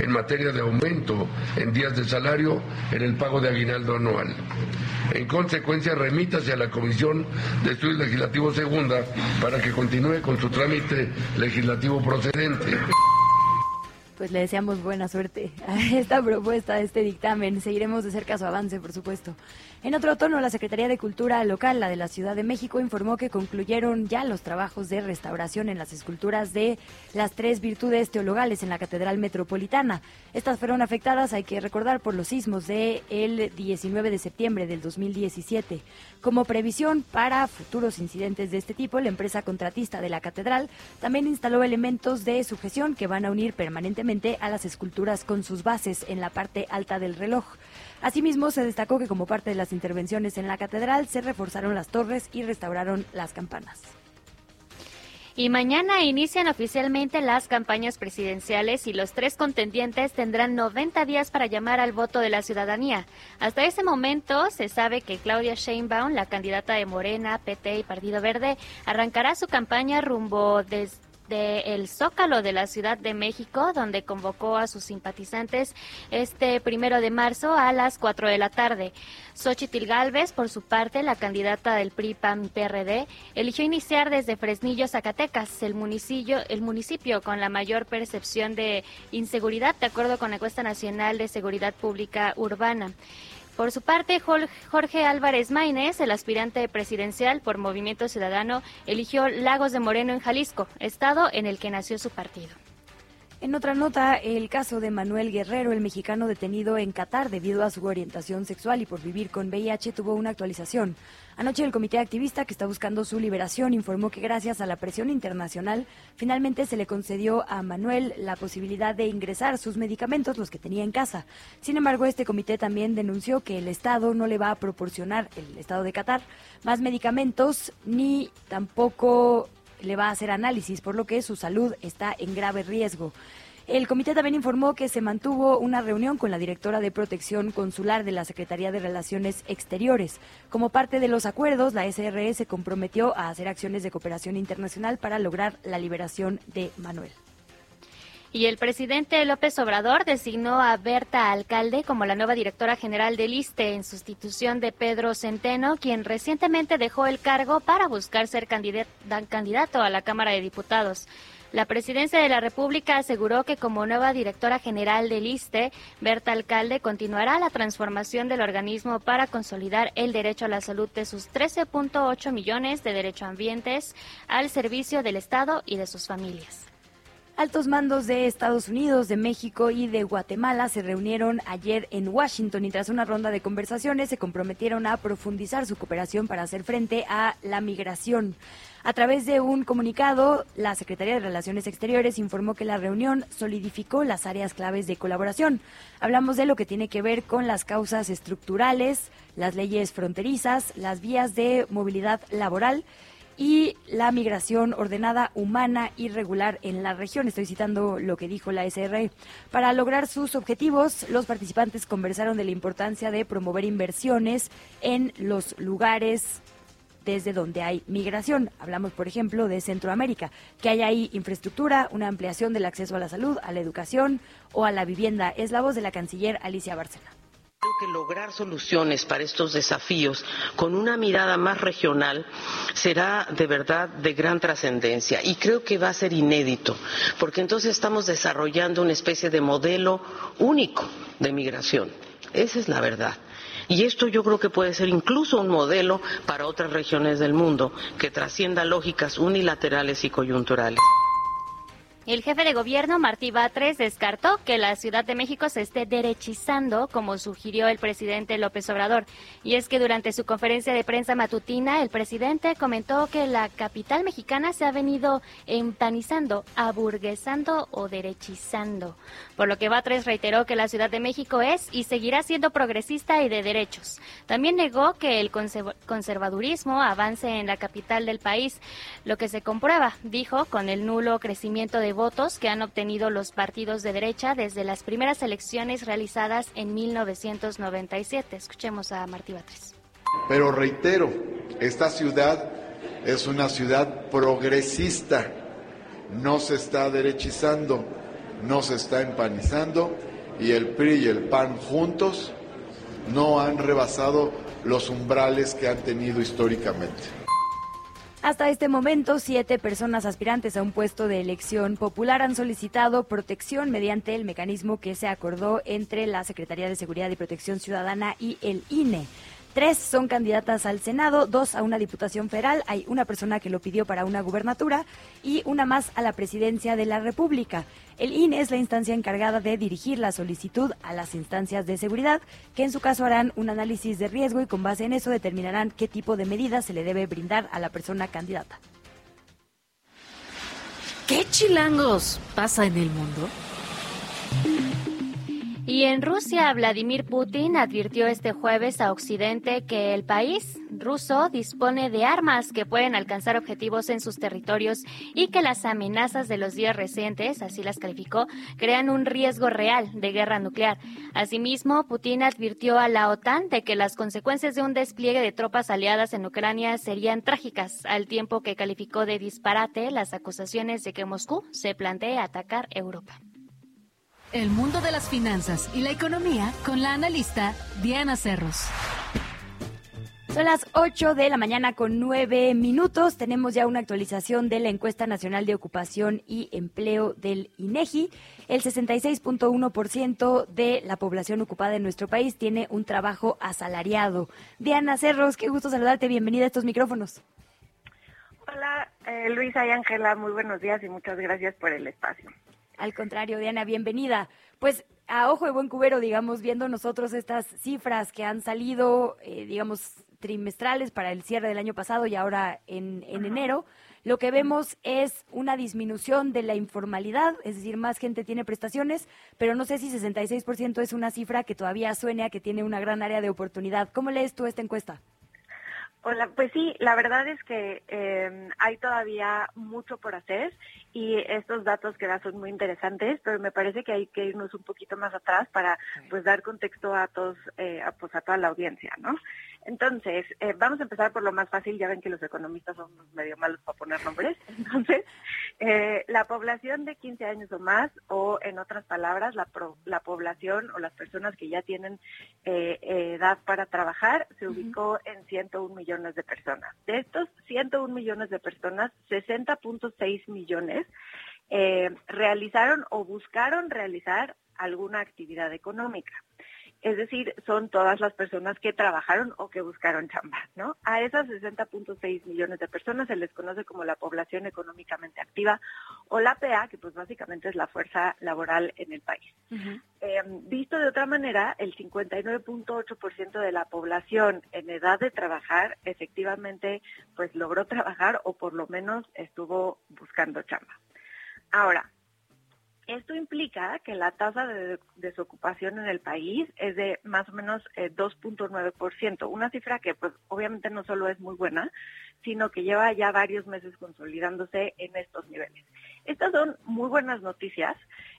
en materia de aumento en días de salario en el pago de aguinaldo anual. En consecuencia, remítase a la Comisión de Estudios Legislativos Segunda para que continúe con su trámite legislativo procedente pues le deseamos buena suerte a esta propuesta, a este dictamen. Seguiremos de cerca su avance, por supuesto. En otro tono, la Secretaría de Cultura Local, la de la Ciudad de México, informó que concluyeron ya los trabajos de restauración en las esculturas de las tres virtudes teologales en la Catedral Metropolitana. Estas fueron afectadas, hay que recordar, por los sismos del el 19 de septiembre del 2017. Como previsión para futuros incidentes de este tipo, la empresa contratista de la Catedral también instaló elementos de sujeción que van a unir permanentemente a las esculturas con sus bases en la parte alta del reloj. Asimismo, se destacó que como parte de las intervenciones en la catedral se reforzaron las torres y restauraron las campanas. Y mañana inician oficialmente las campañas presidenciales y los tres contendientes tendrán 90 días para llamar al voto de la ciudadanía. Hasta ese momento se sabe que Claudia Sheinbaum, la candidata de Morena, PT y Partido Verde, arrancará su campaña rumbo desde del Zócalo de la Ciudad de México, donde convocó a sus simpatizantes este primero de marzo a las 4 de la tarde. Xochitl Galvez, por su parte, la candidata del PRI-PAN-PRD, eligió iniciar desde Fresnillo, Zacatecas, el municipio, el municipio con la mayor percepción de inseguridad, de acuerdo con la encuesta nacional de seguridad pública urbana. Por su parte, Jorge Álvarez Maínez, el aspirante presidencial por Movimiento Ciudadano, eligió Lagos de Moreno en Jalisco, estado en el que nació su partido. En otra nota, el caso de Manuel Guerrero, el mexicano detenido en Qatar debido a su orientación sexual y por vivir con VIH, tuvo una actualización. Anoche el comité activista que está buscando su liberación informó que gracias a la presión internacional, finalmente se le concedió a Manuel la posibilidad de ingresar sus medicamentos, los que tenía en casa. Sin embargo, este comité también denunció que el Estado no le va a proporcionar, el Estado de Qatar, más medicamentos ni tampoco le va a hacer análisis, por lo que su salud está en grave riesgo. El comité también informó que se mantuvo una reunión con la directora de protección consular de la Secretaría de Relaciones Exteriores. Como parte de los acuerdos, la SRE se comprometió a hacer acciones de cooperación internacional para lograr la liberación de Manuel. Y el presidente López Obrador designó a Berta Alcalde como la nueva directora general del ISTE en sustitución de Pedro Centeno, quien recientemente dejó el cargo para buscar ser candidato a la Cámara de Diputados. La presidencia de la República aseguró que como nueva directora general del ISTE, Berta Alcalde continuará la transformación del organismo para consolidar el derecho a la salud de sus 13.8 millones de derechoambientes al servicio del Estado y de sus familias. Altos mandos de Estados Unidos, de México y de Guatemala se reunieron ayer en Washington y tras una ronda de conversaciones se comprometieron a profundizar su cooperación para hacer frente a la migración. A través de un comunicado, la Secretaría de Relaciones Exteriores informó que la reunión solidificó las áreas claves de colaboración. Hablamos de lo que tiene que ver con las causas estructurales, las leyes fronterizas, las vías de movilidad laboral y la migración ordenada, humana y regular en la región. Estoy citando lo que dijo la SRE. Para lograr sus objetivos, los participantes conversaron de la importancia de promover inversiones en los lugares desde donde hay migración. Hablamos, por ejemplo, de Centroamérica, que hay ahí infraestructura, una ampliación del acceso a la salud, a la educación o a la vivienda. Es la voz de la canciller Alicia Bárcena. Creo que lograr soluciones para estos desafíos con una mirada más regional será de verdad de gran trascendencia y creo que va a ser inédito, porque entonces estamos desarrollando una especie de modelo único de migración. Esa es la verdad. Y esto yo creo que puede ser incluso un modelo para otras regiones del mundo que trascienda lógicas unilaterales y coyunturales. El jefe de gobierno, Martí Batres, descartó que la Ciudad de México se esté derechizando, como sugirió el presidente López Obrador. Y es que durante su conferencia de prensa matutina, el presidente comentó que la capital mexicana se ha venido empanizando, aburguesando o derechizando. Por lo que Batres reiteró que la Ciudad de México es y seguirá siendo progresista y de derechos. También negó que el conservadurismo avance en la capital del país, lo que se comprueba, dijo, con el nulo crecimiento de votos que han obtenido los partidos de derecha desde las primeras elecciones realizadas en 1997. Escuchemos a Martí Batres. Pero reitero, esta ciudad es una ciudad progresista, no se está derechizando, no se está empanizando y el PRI y el PAN juntos no han rebasado los umbrales que han tenido históricamente. Hasta este momento, siete personas aspirantes a un puesto de elección popular han solicitado protección mediante el mecanismo que se acordó entre la Secretaría de Seguridad y Protección Ciudadana y el INE. Tres son candidatas al Senado, dos a una diputación federal, hay una persona que lo pidió para una gubernatura y una más a la presidencia de la República. El INE es la instancia encargada de dirigir la solicitud a las instancias de seguridad, que en su caso harán un análisis de riesgo y con base en eso determinarán qué tipo de medidas se le debe brindar a la persona candidata. ¿Qué chilangos pasa en el mundo? Y en Rusia, Vladimir Putin advirtió este jueves a Occidente que el país ruso dispone de armas que pueden alcanzar objetivos en sus territorios y que las amenazas de los días recientes, así las calificó, crean un riesgo real de guerra nuclear. Asimismo, Putin advirtió a la OTAN de que las consecuencias de un despliegue de tropas aliadas en Ucrania serían trágicas, al tiempo que calificó de disparate las acusaciones de que Moscú se plantea atacar Europa. El mundo de las finanzas y la economía con la analista Diana Cerros. Son las 8 de la mañana con 9 minutos. Tenemos ya una actualización de la encuesta nacional de ocupación y empleo del INEGI. El 66.1% de la población ocupada en nuestro país tiene un trabajo asalariado. Diana Cerros, qué gusto saludarte. Bienvenida a estos micrófonos. Hola, eh, Luisa y Ángela. Muy buenos días y muchas gracias por el espacio. Al contrario, Diana, bienvenida. Pues a ojo de buen cubero, digamos, viendo nosotros estas cifras que han salido, eh, digamos, trimestrales para el cierre del año pasado y ahora en, en enero, lo que vemos es una disminución de la informalidad, es decir, más gente tiene prestaciones, pero no sé si 66% es una cifra que todavía suene a que tiene una gran área de oportunidad. ¿Cómo lees tú esta encuesta? Hola, pues sí, la verdad es que eh, hay todavía mucho por hacer y estos datos que da son muy interesantes, pero me parece que hay que irnos un poquito más atrás para pues dar contexto a todos, eh, a, pues a toda la audiencia, ¿no? Entonces, eh, vamos a empezar por lo más fácil, ya ven que los economistas son medio malos para poner nombres. Entonces, eh, la población de 15 años o más, o en otras palabras, la, la población o las personas que ya tienen eh, edad para trabajar, se ubicó en 101 millones de personas. De estos 101 millones de personas, 60.6 millones realizaron o buscaron realizar alguna actividad económica. Es decir, son todas las personas que trabajaron o que buscaron chamba, ¿no? A esas 60.6 millones de personas se les conoce como la población económicamente activa o la PA, que pues básicamente es la fuerza laboral en el país. Eh, visto de otra manera, el 59.8% de la población en edad de trabajar efectivamente pues logró trabajar o por lo menos estuvo buscando chamba. Ahora, esto implica que la tasa de desocupación en el país es de más o menos 2.9%, eh, una cifra que pues obviamente no solo es muy buena, sino que lleva ya varios meses consolidándose en estos niveles. Estas son muy buenas noticias,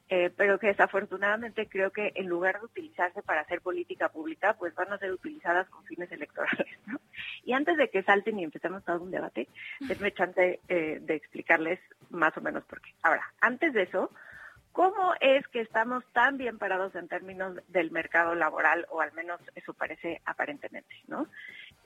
eh, pero que desafortunadamente creo que en lugar de utilizarse para hacer política pública, pues van a ser utilizadas con fines electorales. ¿no? Y antes de que salten y empecemos todo un debate, denme chance eh, de explicarles más o menos por qué. Ahora, antes de eso, ¿Cómo es que estamos tan bien parados en términos del mercado laboral, o al menos eso parece aparentemente, ¿no?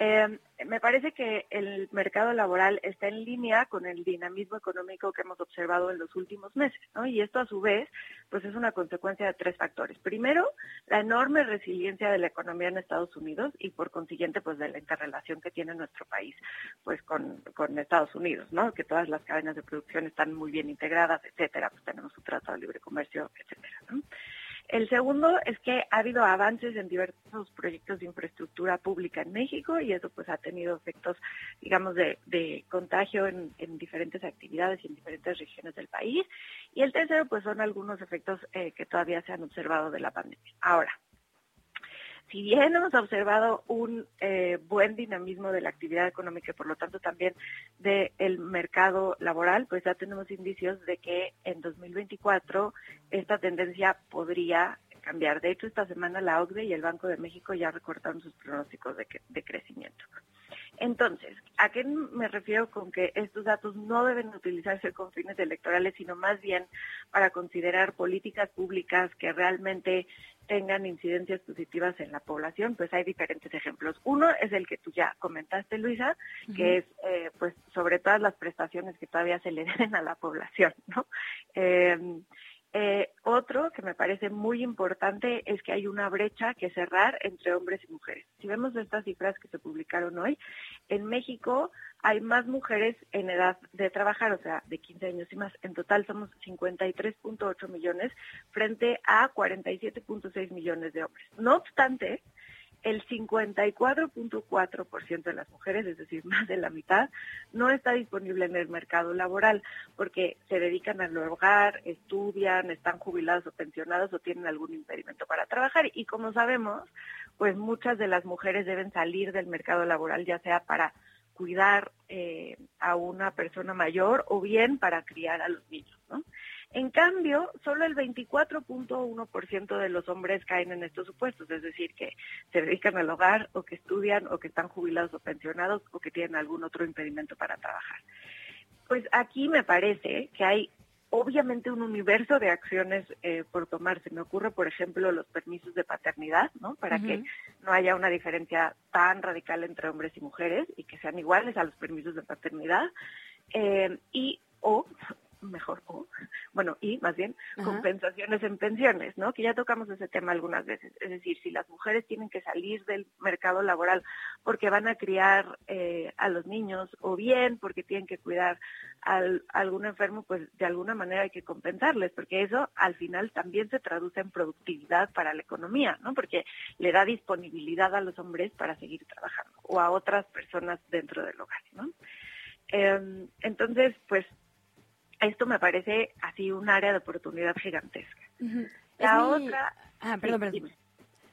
Eh, me parece que el mercado laboral está en línea con el dinamismo económico que hemos observado en los últimos meses, ¿no? Y esto a su vez, pues es una consecuencia de tres factores. Primero, la enorme resiliencia de la economía en Estados Unidos y por consiguiente, pues de la interrelación que tiene nuestro país, pues con, con Estados Unidos, ¿no? Que todas las cadenas de producción están muy bien integradas, etcétera. Pues tenemos un tratado de libre comercio, etcétera. El segundo es que ha habido avances en diversos proyectos de infraestructura pública en México y eso pues ha tenido efectos, digamos, de, contagio en, diferentes actividades y en diferentes regiones del país. Y el tercero pues son algunos efectos eh, que todavía se han observado de la pandemia. Ahora, si bien hemos observado un eh, buen dinamismo de la actividad económica y por lo tanto también del mercado laboral, pues ya tenemos indicios de que en 2024 esta tendencia podría cambiar. De hecho, esta semana la OCDE y el Banco de México ya recortaron sus pronósticos de crecimiento. Entonces, ¿a qué me refiero con que estos datos no deben utilizarse con fines electorales, sino más bien para considerar políticas públicas que realmente tengan incidencias positivas en la población? Pues hay diferentes ejemplos. Uno es el que tú ya comentaste, Luisa, que es eh, pues sobre todas las prestaciones que todavía se le deben a la población, ¿no? Eh, eh, otro que me parece muy importante es que hay una brecha que cerrar entre hombres y mujeres. Si vemos estas cifras que se publicaron hoy, en México hay más mujeres en edad de trabajar, o sea, de 15 años y más. En total somos 53.8 millones frente a 47.6 millones de hombres. No obstante, el 54.4% de las mujeres, es decir, más de la mitad, no está disponible en el mercado laboral porque se dedican al hogar, estudian, están jubilados o pensionados o tienen algún impedimento para trabajar. Y como sabemos, pues muchas de las mujeres deben salir del mercado laboral, ya sea para cuidar eh, a una persona mayor o bien para criar a los niños, ¿no? En cambio, solo el 24.1% de los hombres caen en estos supuestos, es decir, que se dedican al hogar o que estudian o que están jubilados o pensionados o que tienen algún otro impedimento para trabajar. Pues aquí me parece que hay obviamente un universo de acciones eh, por tomarse. Me ocurre, por ejemplo, los permisos de paternidad, ¿no? Para que no haya una diferencia tan radical entre hombres y mujeres y que sean iguales a los permisos de paternidad. Eh, y o mejor, o, bueno, y más bien, compensaciones en pensiones, ¿no? Que ya tocamos ese tema algunas veces. Es decir, si las mujeres tienen que salir del mercado laboral porque van a criar eh, a los niños o bien porque tienen que cuidar a algún enfermo, pues de alguna manera hay que compensarles, porque eso al final también se traduce en productividad para la economía, ¿no? Porque le da disponibilidad a los hombres para seguir trabajando o a otras personas dentro del hogar, ¿no? Em, entonces, pues esto me parece así un área de oportunidad gigantesca. La otra... Ah, perdón, perdón.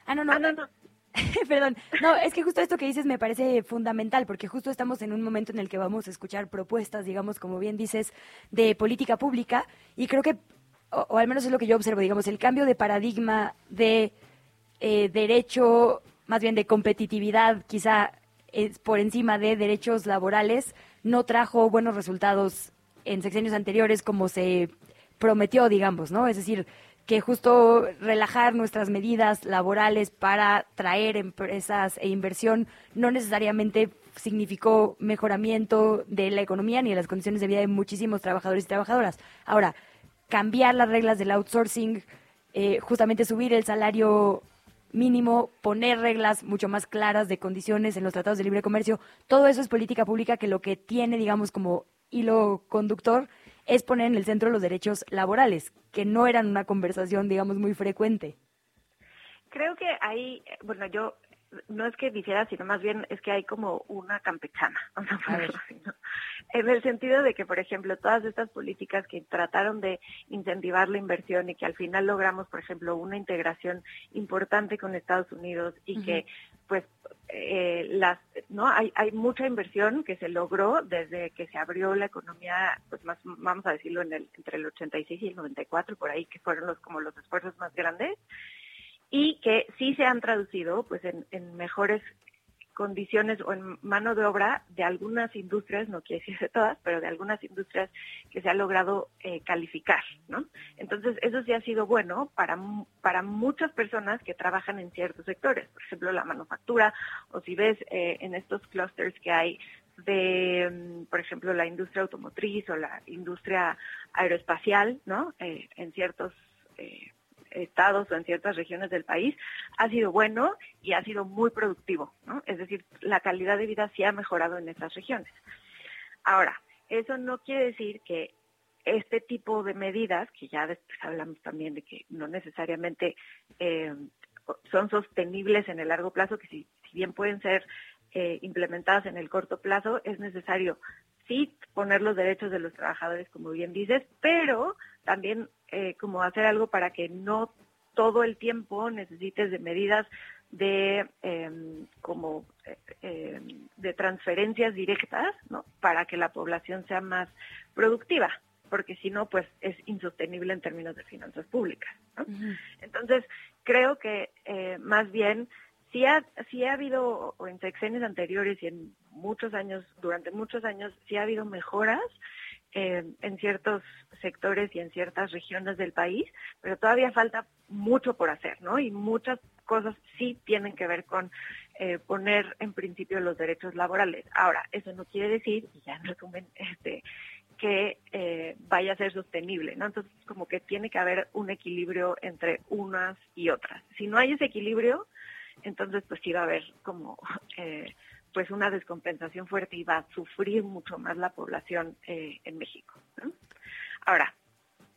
Ah, no, no. Ah, no, no. Perdón, no, es que justo esto que dices me parece fundamental, porque justo estamos en un momento en el que vamos a escuchar propuestas, digamos, como bien dices, de política pública, y creo que, o, al menos es lo que yo observo, digamos, el cambio de paradigma de eh, derecho, más bien de competitividad, quizá es por encima de derechos laborales, no trajo buenos resultados en sexenios anteriores como se prometió, digamos, ¿no? Es decir, que justo relajar nuestras medidas laborales para traer empresas e inversión no necesariamente significó mejoramiento de la economía ni de las condiciones de vida de muchísimos trabajadores y trabajadoras. Ahora, cambiar las reglas del outsourcing, eh, justamente subir el salario mínimo poner reglas mucho más claras de condiciones en los tratados de libre comercio. Todo eso es política pública que lo que tiene, digamos, como hilo conductor es poner en el centro los derechos laborales, que no eran una conversación, digamos, muy frecuente. Creo que ahí, bueno, yo no es que dijera, sino más bien es que hay como una campechana, en el sentido de que, por ejemplo, todas estas políticas que trataron de incentivar la inversión y que al final logramos, por ejemplo, una integración importante con Estados Unidos y que, pues, eh, las, no, hay, hay mucha inversión que se logró desde que se abrió la economía, pues más, vamos a decirlo, en el, entre el 86 y el 94, por ahí, que fueron los como los esfuerzos más grandes y que sí se han traducido pues en, mejores condiciones o en mano de obra de algunas industrias, no quiere decir de todas, pero de algunas industrias que se ha logrado eh, calificar, ¿no? Entonces, eso sí ha sido bueno para, para muchas personas que trabajan en ciertos sectores, por ejemplo, la manufactura, o si ves eh, en estos clusters que hay de, mm, por ejemplo, la industria automotriz o la industria aeroespacial, ¿no? Eh, en ciertos estados o en ciertas regiones del país ha sido bueno y ha sido muy productivo, ¿no? Es decir, la calidad de vida sí ha mejorado en esas regiones. Ahora, eso no quiere decir que este tipo de medidas, que ya después hablamos también de que no necesariamente eh, son sostenibles en el largo plazo, que si, bien pueden ser eh, implementadas en el corto plazo, es necesario sí poner los derechos de los trabajadores, como bien dices, pero también eh, como hacer algo para que no todo el tiempo necesites de medidas de em, como eh, de transferencias directas, ¿no? Para que la población sea más productiva, porque si no, pues es insostenible en términos de finanzas públicas. Entonces, creo que eh, más bien sí ha, sí ha habido, o en sexenios anteriores y en muchos años, durante muchos años, sí ha habido mejoras eh, en ciertos sectores y en ciertas regiones del país, pero todavía falta mucho por hacer, ¿no? Y muchas cosas sí tienen que ver con eh, poner en principio los derechos laborales. Ahora, eso no quiere decir, y ya en resumen, este, que eh, vaya a ser sostenible, ¿no? Entonces, como que tiene que haber un equilibrio entre unas y otras. Si no hay ese equilibrio, entonces pues sí va a haber como eh, pues una descompensación fuerte y va a sufrir mucho más la población eh, en México. Ahora,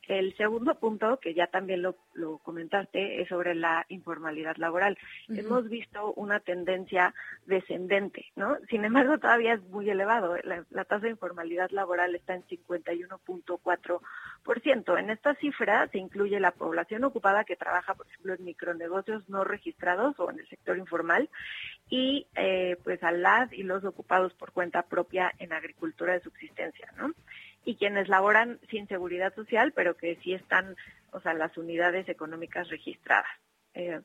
el segundo punto, que ya también lo, comentaste, es sobre la informalidad laboral. Hemos visto una tendencia descendente, ¿no? Sin embargo, todavía es muy elevado. La, tasa de informalidad laboral está en 51.4%. En esta cifra se incluye la población ocupada que trabaja, por ejemplo, en micronegocios no registrados o en el sector informal y eh, pues a las y los ocupados por cuenta propia en agricultura de subsistencia, ¿no? Y quienes laboran sin seguridad social, pero que sí están, o sea, las unidades económicas registradas. Eh,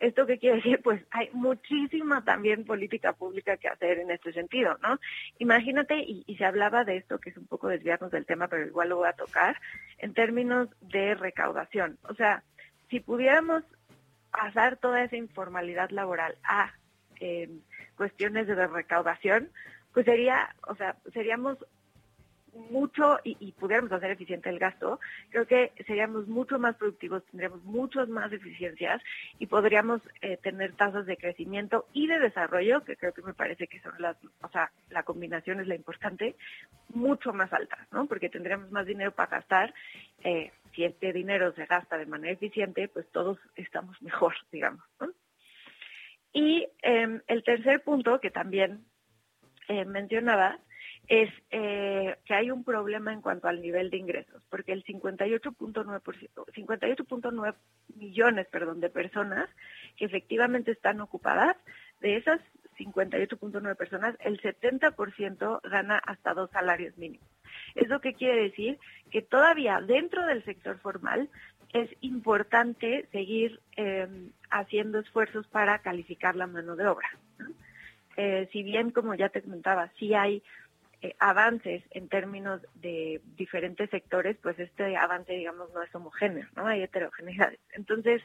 ¿Esto qué quiere decir? Pues hay muchísima también política pública que hacer en este sentido, ¿no? Imagínate, y, se hablaba de esto, que es un poco desviarnos del tema, pero igual lo voy a tocar, en términos de recaudación. O sea, si pudiéramos pasar toda esa informalidad laboral a eh, cuestiones de recaudación, pues sería, o sea, seríamos mucho y, pudiéramos hacer eficiente el gasto, creo que seríamos mucho más productivos, tendríamos muchas más eficiencias y podríamos eh, tener tasas de crecimiento y de desarrollo, que creo que me parece que son las, o sea, la combinación es la importante, mucho más alta, ¿no? Porque tendríamos más dinero para gastar. Eh, si este dinero se gasta de manera eficiente, pues todos estamos mejor, digamos. Y em, el tercer punto que también eh, mencionaba es eh, que hay un problema en cuanto al nivel de ingresos, porque el 58.9 58.9 millones, perdón, de personas que efectivamente están ocupadas, de esas 58.9 personas, el 70% gana hasta dos salarios mínimos. ¿Eso qué quiere decir? Que todavía dentro del sector formal es importante seguir eh, haciendo esfuerzos para calificar la mano de obra. Eh, si bien, como ya te comentaba, sí hay eh, avances en términos de diferentes sectores, pues este avance, digamos, no es homogéneo, ¿no? Hay heterogeneidades. Entonces,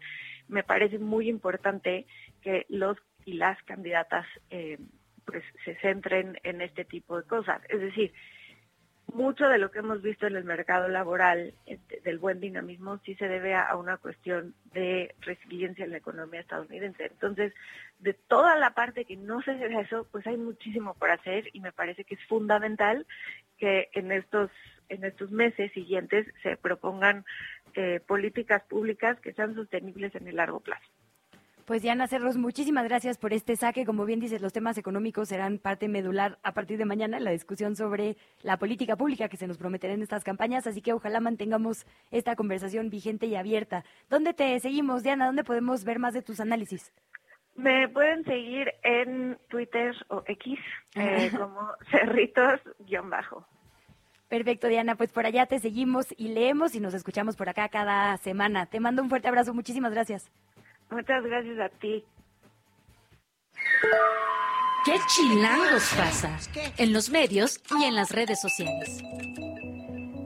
me parece muy importante que los y las candidatas eh, pues se centren en este tipo de cosas. Es decir, mucho de lo que hemos visto en el mercado laboral este, del buen dinamismo sí se debe a, una cuestión de resiliencia en la economía estadounidense. Entonces, de toda la parte que no se debe a eso, pues hay muchísimo por hacer y me parece que es fundamental que en estos en estos meses siguientes se propongan eh, políticas públicas que sean sostenibles en el largo plazo. Pues Diana Cerros, muchísimas gracias por este saque. Como bien dices, los temas económicos serán parte medular a partir de mañana en la discusión sobre la política pública que se nos prometerá en estas campañas, así que ojalá mantengamos esta conversación vigente y abierta. ¿Dónde te seguimos, Diana? ¿Dónde podemos ver más de tus análisis? Me pueden seguir en Twitter o X eh, como cerritos-bajo. Perfecto, Diana. Pues por allá te seguimos y leemos y nos escuchamos por acá cada semana. Te mando un fuerte abrazo. Muchísimas gracias. Muchas gracias a ti. ¿Qué chilangos pasa? En los medios y en las redes sociales.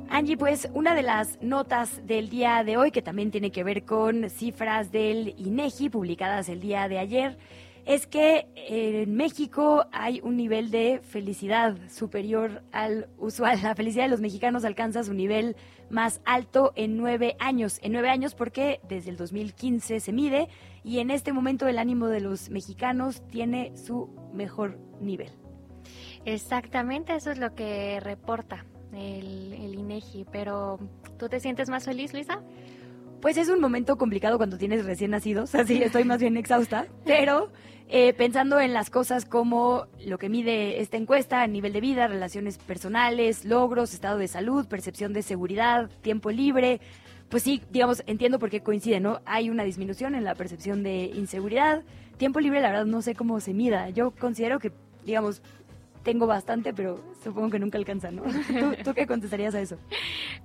Angie, pues una de las notas del día de hoy, que también tiene que ver con cifras del INEGI publicadas el día de ayer, es que en México hay un nivel de felicidad superior al usual. La felicidad de los mexicanos alcanza su nivel más alto en nueve años. En nueve años porque desde el 2015 se mide y en este momento el ánimo de los mexicanos tiene su mejor nivel. Exactamente, eso es lo que reporta el, el INEGI. Pero, ¿tú te sientes más feliz, Luisa? Pues es un momento complicado cuando tienes recién nacidos, así estoy más bien exhausta, pero eh, pensando en las cosas como lo que mide esta encuesta, nivel de vida, relaciones personales, logros, estado de salud, percepción de seguridad, tiempo libre, pues sí, digamos, entiendo por qué coincide, ¿no? Hay una disminución en la percepción de inseguridad. Tiempo libre, la verdad, no sé cómo se mida. Yo considero que, digamos, tengo bastante, pero supongo que nunca alcanza, ¿no? ¿Tú, qué contestarías a eso?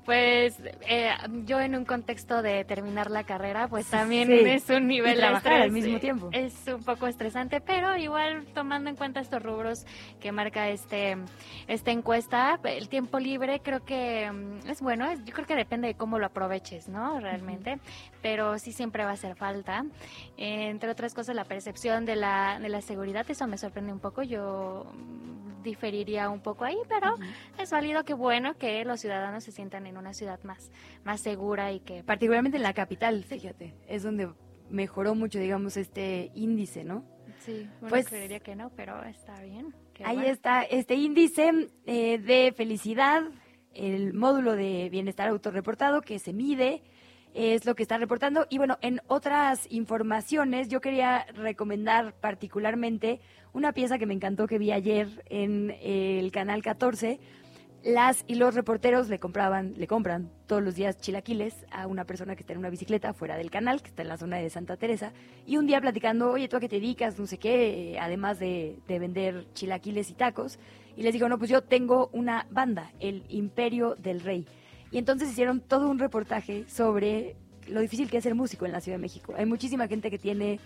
Pues eh, yo en un contexto de terminar la carrera, pues también es un nivel de trabajar al mismo tiempo. Es un poco estresante, pero igual tomando en cuenta estos rubros que marca este esta encuesta, el tiempo libre creo que mm, es bueno, yo creo que depende de cómo lo aproveches, ¿no? Realmente, pero sí siempre va a hacer falta. entre otras cosas, la percepción de la, de la seguridad, eso me sorprende un poco. Yo diferiría un poco ahí, pero es válido que bueno que los ciudadanos se sientan en una ciudad más, más segura y que... Particularmente en la capital, fíjate, es donde mejoró mucho, digamos, este índice, ¿no? Sí, pues creería que no, pero está bien. Ahí está este índice eh, de felicidad, el módulo de bienestar autorreportado que se mide es lo que está reportando. Y bueno, en otras informaciones, yo quería recomendar particularmente una pieza que me encantó que vi ayer en el canal 14. Las y los reporteros le compraban, le compran todos los días chilaquiles a una persona que está en una bicicleta fuera del canal, que está en la zona de Santa Teresa, y un día platicando, oye, ¿tú a qué te dedicas? No sé qué, además de, de vender chilaquiles y tacos. Y les digo, no, pues yo tengo una banda, el Imperio del Rey. Y entonces hicieron todo un reportaje sobre lo difícil que es ser músico en la Ciudad de México. Hay muchísima gente que tiene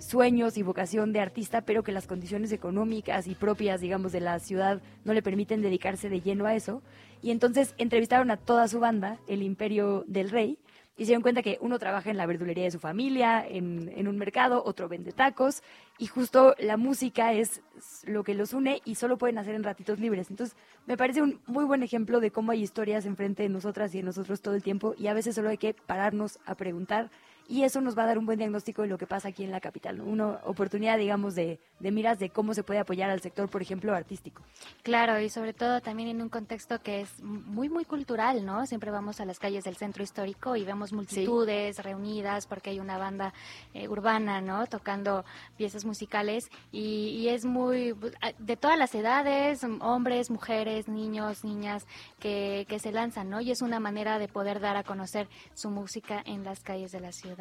sueños y vocación de artista, pero que las condiciones económicas y propias, digamos, de la ciudad no le permiten dedicarse de lleno a eso. Y entonces entrevistaron a toda su banda, el Imperio del Rey, y se dieron cuenta que uno trabaja en la verdulería de su familia, en, un mercado, otro vende tacos, y justo la música es lo que los une y solo pueden hacer en ratitos libres. Entonces, me parece un muy buen ejemplo de cómo hay historias enfrente de nosotras y de nosotros todo el tiempo, y a veces solo hay que pararnos a preguntar y eso nos va a dar un buen diagnóstico de lo que pasa aquí en la capital, una oportunidad, digamos, de, de, miras de cómo se puede apoyar al sector, por ejemplo, artístico. Claro, y sobre todo también en un contexto que es muy, muy cultural, ¿no? Siempre vamos a las calles del centro histórico y vemos multitudes reunidas porque hay una banda eh, urbana, ¿no? Tocando piezas musicales y, y es muy, de todas las edades, hombres, mujeres, niños, niñas, que, que se lanzan, ¿no? Y es una manera de poder dar a conocer su música en las calles de la ciudad.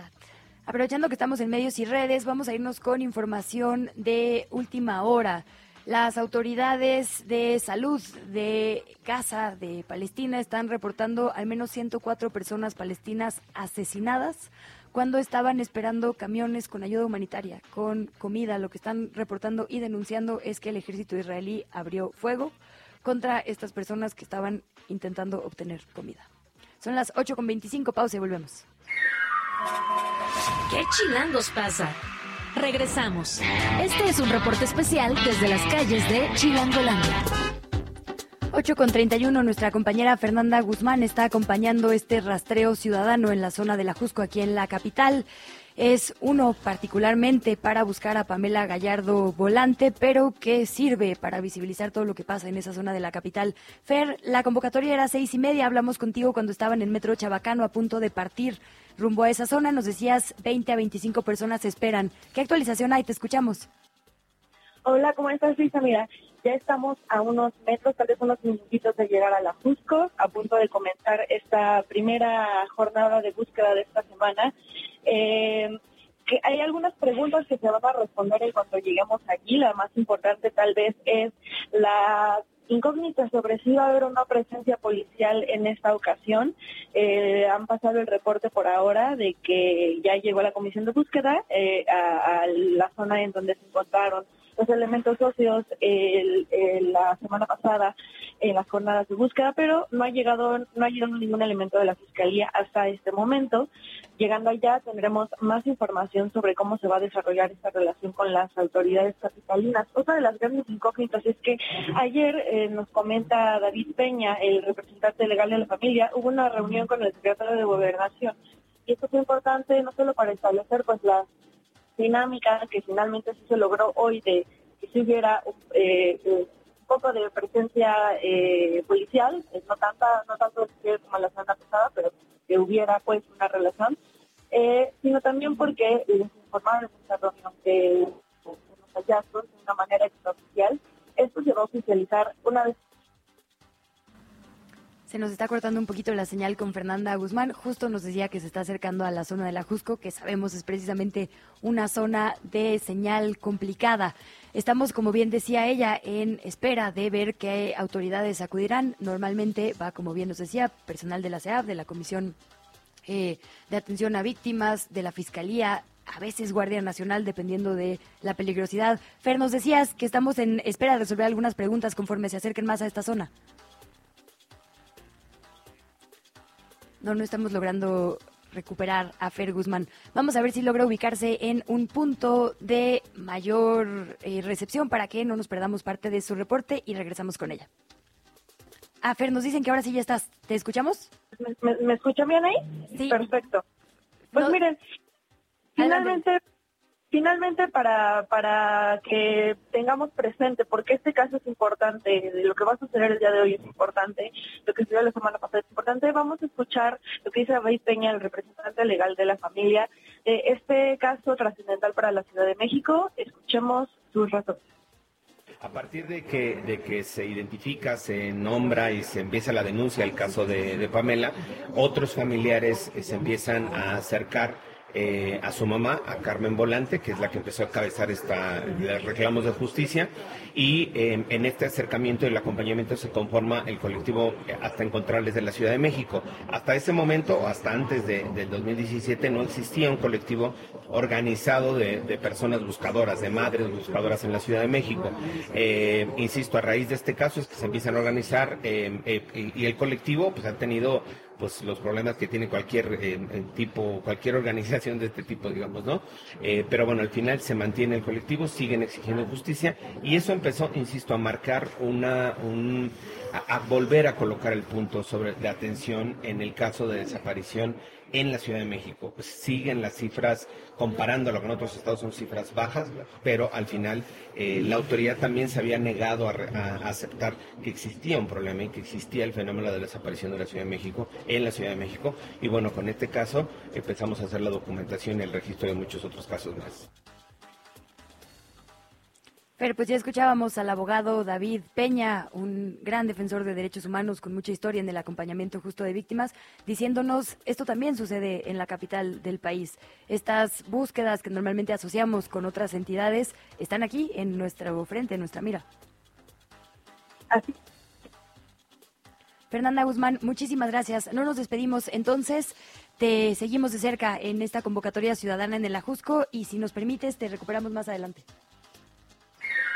Aprovechando que estamos en medios y redes, vamos a irnos con información de última hora. Las autoridades de salud de Gaza, de Palestina, están reportando al menos 104 personas palestinas asesinadas cuando estaban esperando camiones con ayuda humanitaria, con comida. Lo que están reportando y denunciando es que el ejército israelí abrió fuego contra estas personas que estaban intentando obtener comida. Son las 8.25, pausa y volvemos. ¿Qué chilangos pasa? Regresamos. Este es un reporte especial desde las calles de Chilangolandia. 8 con 31, nuestra compañera Fernanda Guzmán está acompañando este rastreo ciudadano en la zona de la Jusco, aquí en la capital. Es uno particularmente para buscar a Pamela Gallardo Volante, pero que sirve para visibilizar todo lo que pasa en esa zona de la capital. Fer, la convocatoria era seis y media. Hablamos contigo cuando estaban en Metro Chabacano a punto de partir rumbo a esa zona. Nos decías 20 a 25 personas esperan. ¿Qué actualización hay? Te escuchamos. Hola, ¿cómo estás, Luisa? Mira, ya estamos a unos metros, tal vez unos minutitos de llegar a la Jusco, a punto de comenzar esta primera jornada de búsqueda de esta semana. Eh, que hay algunas preguntas que se van a responder en cuanto lleguemos aquí. La más importante tal vez es la incógnita sobre si va a haber una presencia policial en esta ocasión. Eh, han pasado el reporte por ahora de que ya llegó la comisión de búsqueda eh, a, la zona en donde se encontraron los elementos socios el, la semana pasada en las jornadas de búsqueda, pero no ha llegado no ha llegado ningún elemento de la fiscalía hasta este momento. Llegando allá tendremos más información sobre cómo se va a desarrollar esta relación con las autoridades capitalinas. Otra de las grandes incógnitas es que ayer eh, nos comenta David Peña, el representante legal de la familia, hubo una reunión con el secretario de Gobernación. Y esto es importante no solo para establecer pues las dinámica que finalmente sí se logró hoy de que si hubiera eh, un poco de presencia eh, policial, no tanta, no tanto como la semana pasada, pero que hubiera pues una relación, eh, sino también porque les informaron en los hallazgos de una manera extraoficial, esto se va a oficializar una vez se nos está cortando un poquito la señal con Fernanda Guzmán. Justo nos decía que se está acercando a la zona de la Jusco, que sabemos es precisamente una zona de señal complicada. Estamos, como bien decía ella, en espera de ver qué autoridades acudirán. Normalmente va, como bien nos decía, personal de la CEAF, de la Comisión eh, de Atención a Víctimas, de la Fiscalía, a veces Guardia Nacional, dependiendo de la peligrosidad. Fer, nos decías que estamos en espera de resolver algunas preguntas conforme se acerquen más a esta zona. No, no estamos logrando recuperar a Fer Guzmán. Vamos a ver si logra ubicarse en un punto de mayor eh, recepción para que no nos perdamos parte de su reporte y regresamos con ella. Ah, Fer, nos dicen que ahora sí ya estás. ¿Te escuchamos? ¿Me, me, me escuchan bien ahí? Sí. Perfecto. Pues no. miren, finalmente... Adelante finalmente para, para que tengamos presente, porque este caso es importante, lo que va a suceder el día de hoy es importante, lo que sucedió la semana pasada es importante, vamos a escuchar lo que dice David Peña, el representante legal de la familia, eh, este caso trascendental para la Ciudad de México, escuchemos sus razones. A partir de que, de que se identifica, se nombra y se empieza la denuncia del caso de, de Pamela, otros familiares se empiezan a acercar eh, a su mamá, a Carmen Volante, que es la que empezó a cabezar esta reclamos de justicia, y eh, en este acercamiento y el acompañamiento se conforma el colectivo Hasta Encontrarles de la Ciudad de México. Hasta ese momento, hasta antes de, del 2017, no existía un colectivo organizado de, personas buscadoras, de madres buscadoras en la Ciudad de México. Eh, insisto, a raíz de este caso es que se empiezan a organizar y, y el colectivo pues ha tenido pues los problemas que tiene cualquier eh, tipo, cualquier organización de este tipo, digamos, ¿no? Eh, pero bueno, al final se mantiene el colectivo, siguen exigiendo justicia y eso empezó, insisto, a marcar una, un, a, a volver a colocar el punto sobre la atención en el caso de desaparición en la Ciudad de México. Pues siguen las cifras, comparándolo con otros estados, son cifras bajas, pero al final eh, la autoridad también se había negado a, a, aceptar que existía un problema y que existía el fenómeno de la desaparición de la Ciudad de México en la Ciudad de México. Y bueno, con este caso empezamos a hacer la documentación y el registro de muchos otros casos más. Pero pues ya escuchábamos al abogado David Peña, un gran defensor de derechos humanos con mucha historia en el acompañamiento justo de víctimas, diciéndonos esto también sucede en la capital del país. Estas búsquedas que normalmente asociamos con otras entidades están aquí en nuestro frente, en nuestra mira. Así. Fernanda Guzmán, muchísimas gracias. No nos despedimos entonces. Te seguimos de cerca en esta convocatoria ciudadana en el Ajusco y si nos permites te recuperamos más adelante.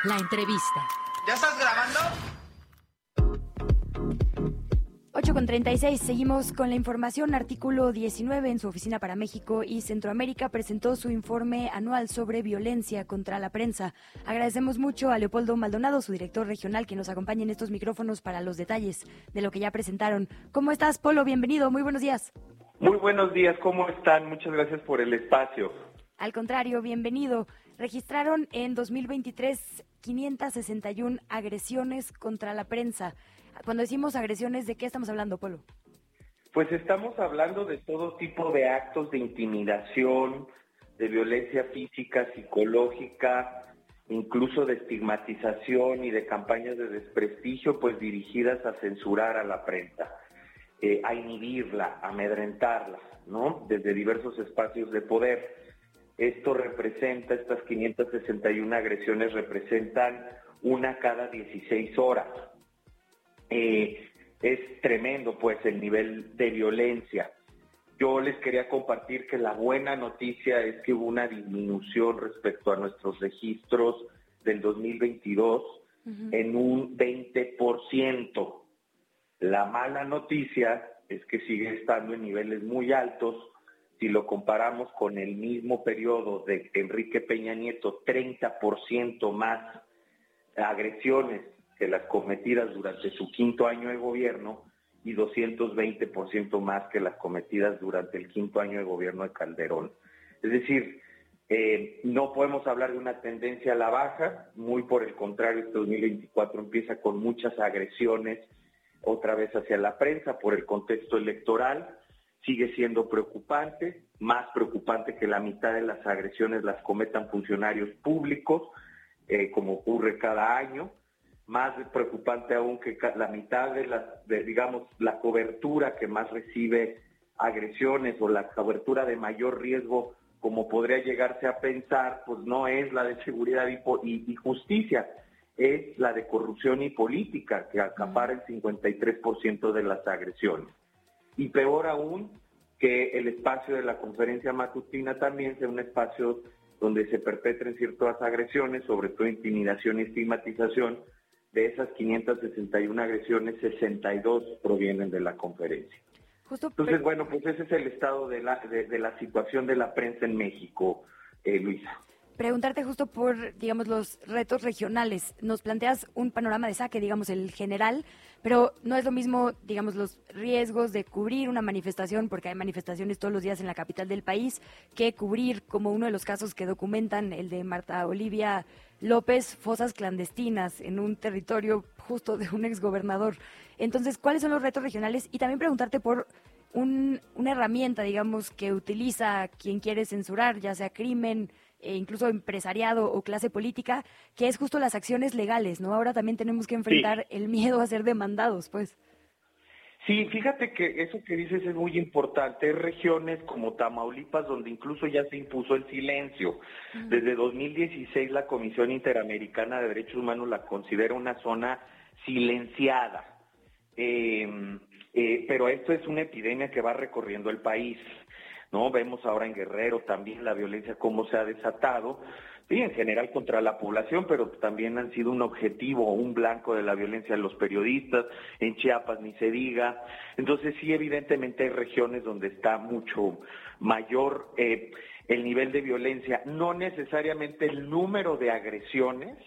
La entrevista. ¿Ya estás grabando? 8 con 36, seguimos con la información. Artículo 19 en su oficina para México y Centroamérica presentó su informe anual sobre violencia contra la prensa. Agradecemos mucho a Leopoldo Maldonado, su director regional, que nos acompaña en estos micrófonos para los detalles de lo que ya presentaron. ¿Cómo estás, Polo? Bienvenido, muy buenos días. Muy buenos días, ¿cómo están? Muchas gracias por el espacio. Al contrario, bienvenido. Registraron en 2023 561 agresiones contra la prensa. Cuando decimos agresiones, ¿de qué estamos hablando, Polo? Pues estamos hablando de todo tipo de actos de intimidación, de violencia física, psicológica, incluso de estigmatización y de campañas de desprestigio, pues dirigidas a censurar a la prensa, eh, a inhibirla, a amedrentarla, ¿no? Desde diversos espacios de poder. Esto representa, estas 561 agresiones representan una cada 16 horas. Eh, es tremendo pues el nivel de violencia. Yo les quería compartir que la buena noticia es que hubo una disminución respecto a nuestros registros del 2022 en un 20%. La mala noticia es que sigue estando en niveles muy altos. Si lo comparamos con el mismo periodo de Enrique Peña Nieto, 30% más agresiones que las cometidas durante su quinto año de gobierno y 220% más que las cometidas durante el quinto año de gobierno de Calderón. Es decir, eh, no podemos hablar de una tendencia a la baja, muy por el contrario, este 2024 empieza con muchas agresiones otra vez hacia la prensa por el contexto electoral, sigue siendo preocupante, más preocupante que la mitad de las agresiones las cometan funcionarios públicos, eh, como ocurre cada año más preocupante aún que la mitad de la, digamos, la cobertura que más recibe agresiones o la cobertura de mayor riesgo, como podría llegarse a pensar, pues no es la de seguridad y, justicia, es la de corrupción y política, que acapara el 53% de las agresiones. Y peor aún, que el espacio de la conferencia matutina también sea un espacio donde se perpetren ciertas agresiones, sobre todo intimidación y estigmatización, de esas 561 agresiones, 62 provienen de la conferencia. Entonces, bueno, pues ese es el estado de la, de, la situación de la prensa en México, eh, Luisa. Preguntarte justo por, digamos, los retos regionales. Nos planteas un panorama de saque, digamos, el general, pero no es lo mismo, digamos, los riesgos de cubrir una manifestación, porque hay manifestaciones todos los días en la capital del país, que cubrir, como uno de los casos que documentan, el de Marta Olivia López, fosas clandestinas en un territorio justo de un exgobernador. Entonces, ¿cuáles son los retos regionales? Y también preguntarte por una herramienta, digamos, que utiliza quien quiere censurar, ya sea crimen, e incluso empresariado o clase política, que es justo las acciones legales, ¿no? Ahora también tenemos que enfrentar el miedo a ser demandados, pues. Sí, fíjate que eso que dices es muy importante. Hay regiones como Tamaulipas donde incluso ya se impuso el silencio. Desde 2016 la Comisión Interamericana de Derechos Humanos la considera una zona silenciada. Eh, eh, pero esto es una epidemia que va recorriendo el país. ¿No? Vemos ahora en Guerrero también la violencia cómo se ha desatado, sí, en general contra la población, pero también han sido un objetivo, un blanco de la violencia de los periodistas, en Chiapas ni se diga. Entonces sí, evidentemente hay regiones donde está mucho mayor eh, el nivel de violencia, no necesariamente el número de agresiones,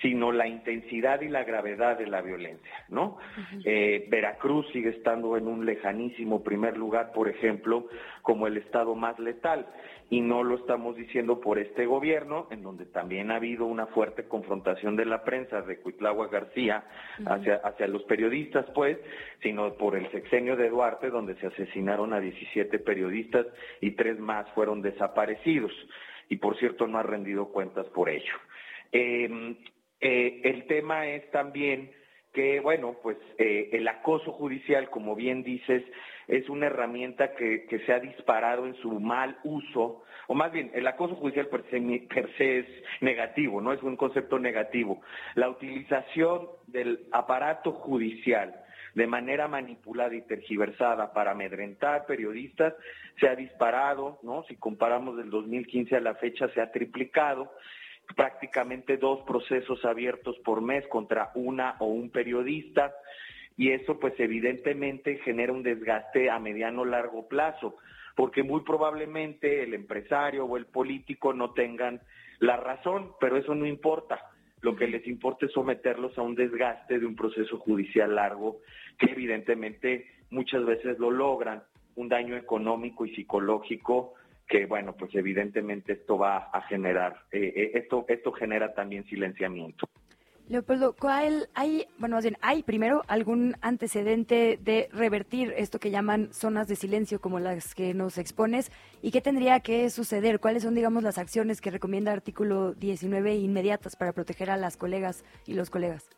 sino la intensidad y la gravedad de la violencia, ¿no? Eh, Veracruz sigue estando en un lejanísimo primer lugar, por ejemplo, como el estado más letal, y no lo estamos diciendo por este gobierno, en donde también ha habido una fuerte confrontación de la prensa de Cuitlagua García hacia, hacia los periodistas, pues, sino por el sexenio de Duarte, donde se asesinaron a 17 periodistas y tres más fueron desaparecidos, y por cierto no ha rendido cuentas por ello. Eh, eh, el tema es también que, bueno, pues eh, el acoso judicial, como bien dices, es una herramienta que, se ha disparado en su mal uso, o más bien, el acoso judicial per se, per se, es negativo, no es un concepto negativo. La utilización del aparato judicial de manera manipulada y tergiversada para amedrentar periodistas se ha disparado, ¿no? Si comparamos del 2015 a la fecha se ha triplicado prácticamente dos procesos abiertos por mes contra una o un periodista. y eso pues evidentemente genera un desgaste a mediano largo plazo, porque muy probablemente el empresario o el político no tengan la razón, pero eso no importa. Lo que les importa es someterlos a un desgaste de un proceso judicial largo que evidentemente muchas veces lo logran, un daño económico y psicológico que bueno, pues evidentemente esto va a generar, eh, eh, esto, esto genera también silenciamiento. Leopoldo, ¿cuál hay, bueno, más bien, hay primero algún antecedente de revertir esto que llaman zonas de silencio como las que nos expones? ¿Y qué tendría que suceder? ¿Cuáles son, digamos, las acciones que recomienda artículo 19 inmediatas para proteger a las colegas y los colegas?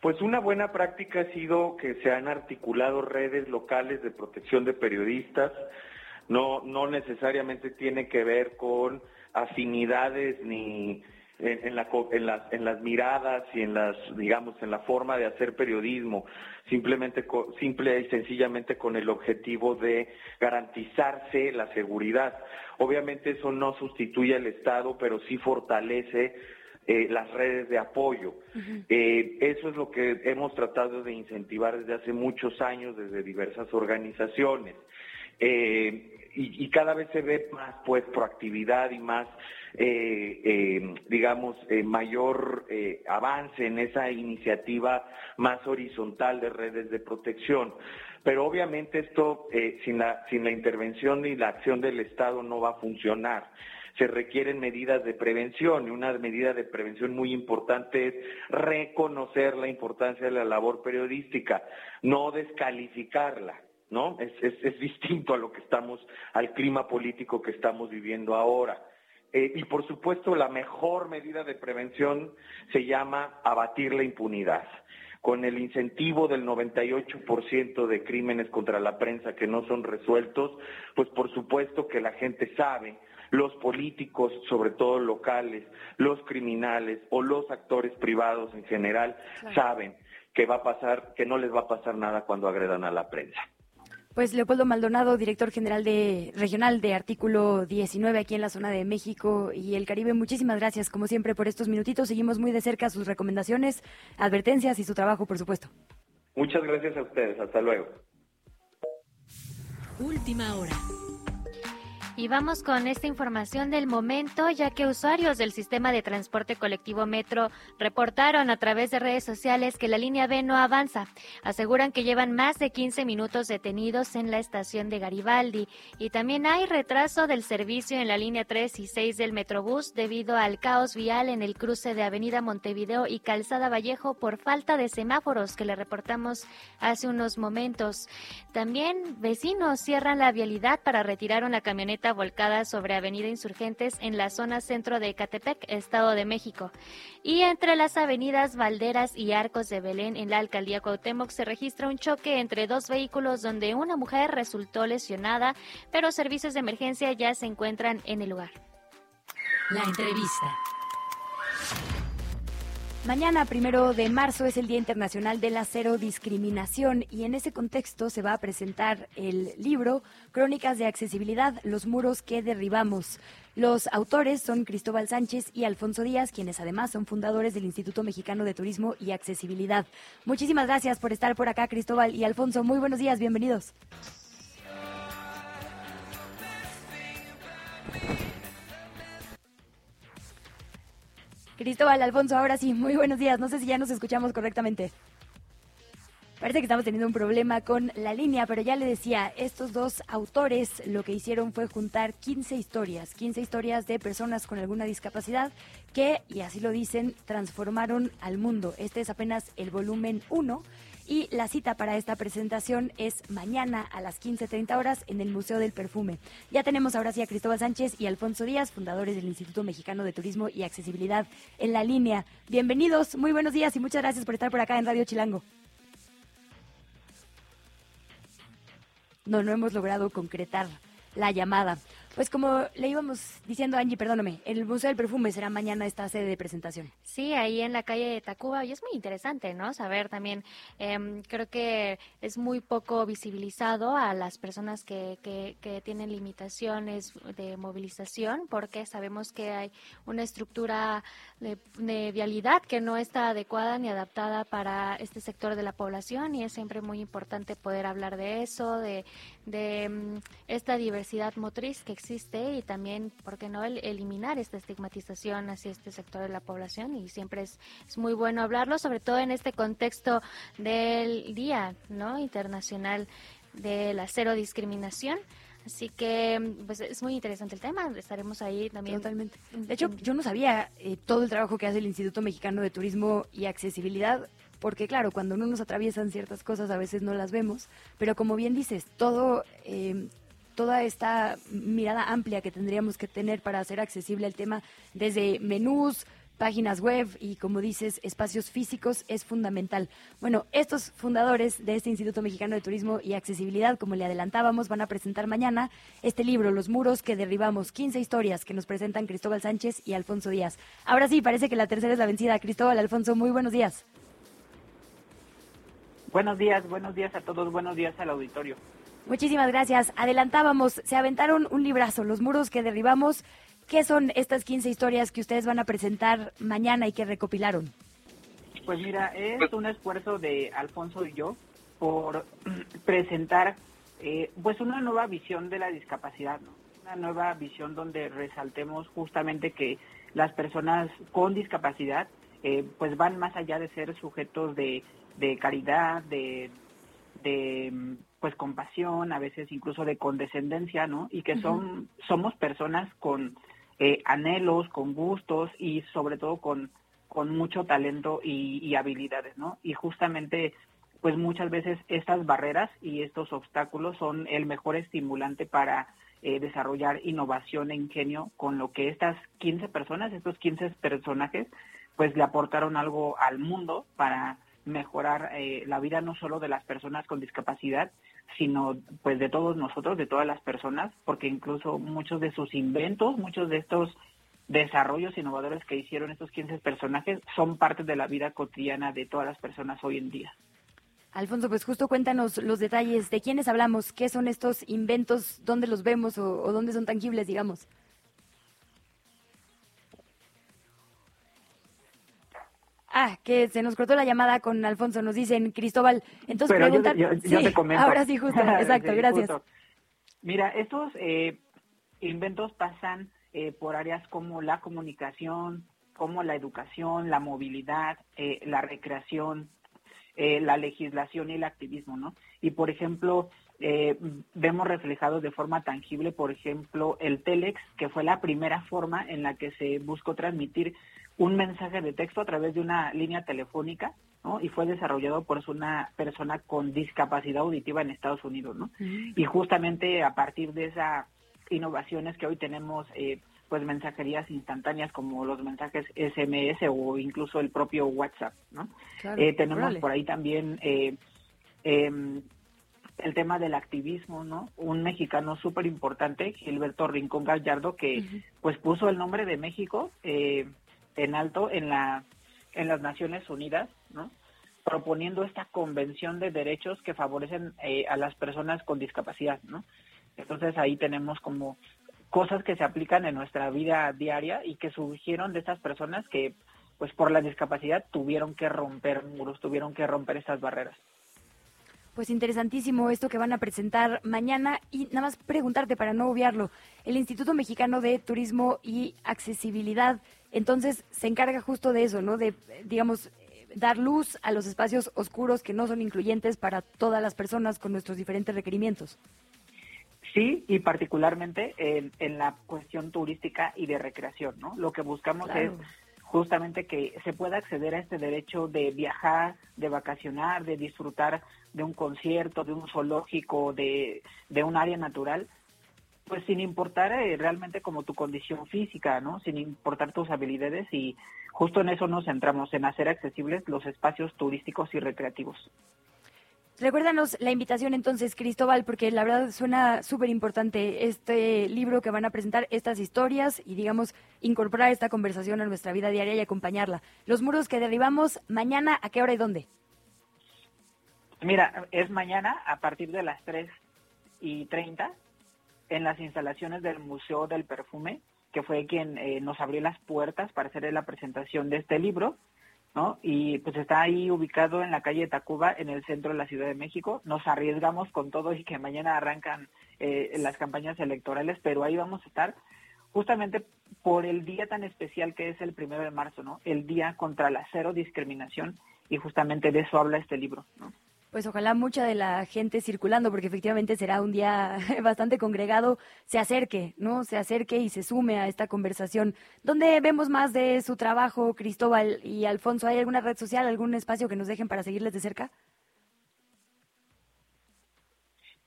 Pues una buena práctica ha sido que se han articulado redes locales de protección de periodistas. No, no necesariamente tiene que ver con afinidades ni en, la, en, las, en las miradas y en las, digamos, en la forma de hacer periodismo, simplemente, simple y sencillamente con el objetivo de garantizarse la seguridad. Obviamente eso no sustituye al Estado, pero sí fortalece eh, las redes de apoyo. Eh, eso es lo que hemos tratado de incentivar desde hace muchos años desde diversas organizaciones. Eh, y, cada vez se ve más pues proactividad y más eh, eh, digamos eh, mayor avance en esa iniciativa más horizontal de redes de protección pero obviamente esto sin la sin la intervención y la acción del Estado no va a funcionar se requieren medidas de prevención y una medida de prevención muy importante es reconocer la importancia de la labor periodística, no descalificarla. ¿No? Es, es, distinto a lo que estamos, al clima político que estamos viviendo ahora. Eh, y por supuesto, la mejor medida de prevención se llama abatir la impunidad. Con el incentivo del 98% de crímenes contra la prensa que no son resueltos, pues por supuesto que la gente sabe, los políticos, sobre todo locales, los criminales o los actores privados en general, saben que va a pasar, que no les va a pasar nada cuando agredan a la prensa. Pues Leopoldo Maldonado, director general de regional de Artículo 19 aquí en la zona de México y el Caribe, muchísimas gracias como siempre por estos minutitos. Seguimos muy de cerca sus recomendaciones, advertencias y su trabajo, por supuesto. Muchas gracias a ustedes. Hasta luego. Última hora. Y vamos con esta información del momento, ya que usuarios del sistema de transporte colectivo Metro reportaron a través de redes sociales que la línea B no avanza. Aseguran que llevan más de 15 minutos detenidos en la estación de Garibaldi y también hay retraso del servicio en la línea 3 y 6 del Metrobús debido al caos vial en el cruce de Avenida Montevideo y Calzada Vallejo por falta de semáforos que le reportamos hace unos momentos. También vecinos cierran la vialidad para retirar una camioneta volcada sobre Avenida Insurgentes en la zona centro de Ecatepec, Estado de México. Y entre las avenidas Valderas y Arcos de Belén en la alcaldía Cuauhtémoc se registra un choque entre dos vehículos donde una mujer resultó lesionada, pero servicios de emergencia ya se encuentran en el lugar. La entrevista. Mañana, primero de marzo, es el Día Internacional de la Cero Discriminación y en ese contexto se va a presentar el libro Crónicas de Accesibilidad, los muros que derribamos. Los autores son Cristóbal Sánchez y Alfonso Díaz, quienes además son fundadores del Instituto Mexicano de Turismo y Accesibilidad. Muchísimas gracias por estar por acá, Cristóbal y Alfonso. Muy buenos días, bienvenidos. Cristóbal, Alfonso, ahora sí, muy buenos días. No sé si ya nos escuchamos correctamente. Parece que estamos teniendo un problema con la línea, pero ya le decía, estos dos autores lo que hicieron fue juntar 15 historias, 15 historias de personas con alguna discapacidad que, y así lo dicen, transformaron al mundo. Este es apenas el volumen 1 y la cita para esta presentación es mañana a las 15.30 horas en el Museo del Perfume. Ya tenemos ahora sí a Cristóbal Sánchez y Alfonso Díaz, fundadores del Instituto Mexicano de Turismo y Accesibilidad en la línea. Bienvenidos, muy buenos días y muchas gracias por estar por acá en Radio Chilango. No, no hemos logrado concretar la llamada. Pues como le íbamos diciendo, Angie, perdóname, el Museo del Perfume será mañana esta sede de presentación. Sí, ahí en la calle de Tacuba, y es muy interesante, ¿no? Saber también, em, creo que es muy poco visibilizado a las personas que, que, que, tienen limitaciones de movilización, porque sabemos que hay una estructura de, de vialidad que no está adecuada ni adaptada para este sector de la población, y es siempre muy importante poder hablar de eso, de, de um, esta diversidad motriz que existe y también, ¿por qué no?, el, eliminar esta estigmatización hacia este sector de la población y siempre es, es muy bueno hablarlo, sobre todo en este contexto del Día ¿no? Internacional de la Cero Discriminación. Así que pues es muy interesante el tema, estaremos ahí también. Totalmente. De hecho, yo no sabía eh, todo el trabajo que hace el Instituto Mexicano de Turismo y Accesibilidad, porque claro, cuando no nos atraviesan ciertas cosas a veces no las vemos, pero como bien dices, todo eh, toda esta mirada amplia que tendríamos que tener para hacer accesible el tema desde menús, páginas web y, como dices, espacios físicos es fundamental. Bueno, estos fundadores de este Instituto Mexicano de Turismo y Accesibilidad, como le adelantábamos, van a presentar mañana este libro, Los muros que derribamos, 15 historias que nos presentan Cristóbal Sánchez y Alfonso Díaz. Ahora sí, parece que la tercera es la vencida. Cristóbal, Alfonso, muy buenos días. Buenos días, buenos días a todos, buenos días al auditorio. Muchísimas gracias. Adelantábamos, se aventaron un librazo, Los muros que derribamos. ¿Qué son estas 15 historias que ustedes van a presentar mañana y que recopilaron? Pues mira, es un esfuerzo de Alfonso y yo por presentar eh, pues una nueva visión de la discapacidad, ¿no? una nueva visión donde resaltemos justamente que las personas con discapacidad eh, pues van más allá de ser sujetos de, de caridad, de, de pues compasión, a veces incluso de condescendencia, ¿no? Y que son somos personas con eh, anhelos, con gustos y sobre todo con con mucho talento y, habilidades, ¿no? Y justamente pues muchas veces estas barreras y estos obstáculos son el mejor estimulante para eh, desarrollar innovación e ingenio con lo que estas 15 personas, estos 15 personajes, pues le aportaron algo al mundo para mejorar eh, la vida no solo de las personas con discapacidad, sino pues de todos nosotros, de todas las personas, porque incluso muchos de sus inventos, muchos de estos desarrollos innovadores que hicieron estos 15 personajes son parte de la vida cotidiana de todas las personas hoy en día. Alfonso, pues justo cuéntanos los detalles de quiénes hablamos, qué son estos inventos, dónde los vemos o, o dónde son tangibles, digamos. Ah, que se nos cortó la llamada con Alfonso, nos dicen Cristóbal. Entonces preguntan. Yo, te comento. Ahora sí, justo, exacto, gracias. Mira, estos eh, inventos pasan eh, por áreas como la comunicación, como la educación, la movilidad, eh, la recreación, la legislación y el activismo, ¿no? Y por ejemplo, vemos reflejado de forma tangible, por ejemplo, el Telex, que fue la primera forma en la que se buscó transmitir un mensaje de texto a través de una línea telefónica, ¿no? Y fue desarrollado por una persona con discapacidad auditiva en Estados Unidos, ¿no? Y justamente a partir de esas innovaciones que hoy tenemos, eh, pues mensajerías instantáneas como los mensajes SMS o incluso el propio WhatsApp, ¿no? eh, tenemos por ahí también eh, em, el tema del activismo, ¿no? Un mexicano súper importante, Gilberto Rincón Gallardo, que pues puso el nombre de México eh, en alto en la en las Naciones Unidas, ¿no? proponiendo esta convención de derechos que favorecen eh, a las personas con discapacidad, ¿no? Entonces ahí tenemos como cosas que se aplican en nuestra vida diaria y que surgieron de estas personas que, pues por la discapacidad, tuvieron que romper muros, tuvieron que romper estas barreras. Pues interesantísimo esto que van a presentar mañana y nada más preguntarte para no obviarlo, el Instituto Mexicano de Turismo y Accesibilidad entonces se encarga justo de eso, ¿no? De, digamos, dar luz a los espacios oscuros que no son incluyentes para todas las personas con nuestros diferentes requerimientos. Sí, y particularmente en, la cuestión turística y de recreación, ¿no? Lo que buscamos es justamente que se pueda acceder a este derecho de viajar, de vacacionar, de disfrutar de un concierto, de un zoológico, de, de un área natural, pues sin importar eh, realmente como tu condición física, ¿no? Sin importar tus habilidades y justo en eso nos centramos, en hacer accesibles los espacios turísticos y recreativos. Recuérdanos la invitación entonces, Cristóbal, porque la verdad suena súper importante este libro que van a presentar, estas historias y, digamos, incorporar esta conversación a nuestra vida diaria y acompañarla. Los muros que derribamos, mañana, ¿a qué hora y dónde? Mira, es mañana a partir de las 3 y 30 en las instalaciones del Museo del Perfume, que fue quien eh, nos abrió las puertas para hacer la presentación de este libro. Y pues está ahí ubicado en la calle Tacuba, en el centro de la Ciudad de México. Nos arriesgamos con todo y que mañana arrancan eh, las campañas electorales, pero ahí vamos a estar justamente por el día tan especial que es el primero de marzo, ¿no? El día contra la cero discriminación y justamente de eso habla este libro. Pues ojalá mucha de la gente circulando, porque efectivamente será un día bastante congregado, se acerque, ¿no? Se acerque y se sume a esta conversación. ¿Dónde vemos más de su trabajo, Cristóbal y Alfonso? ¿Hay alguna red social, algún espacio que nos dejen para seguirles de cerca?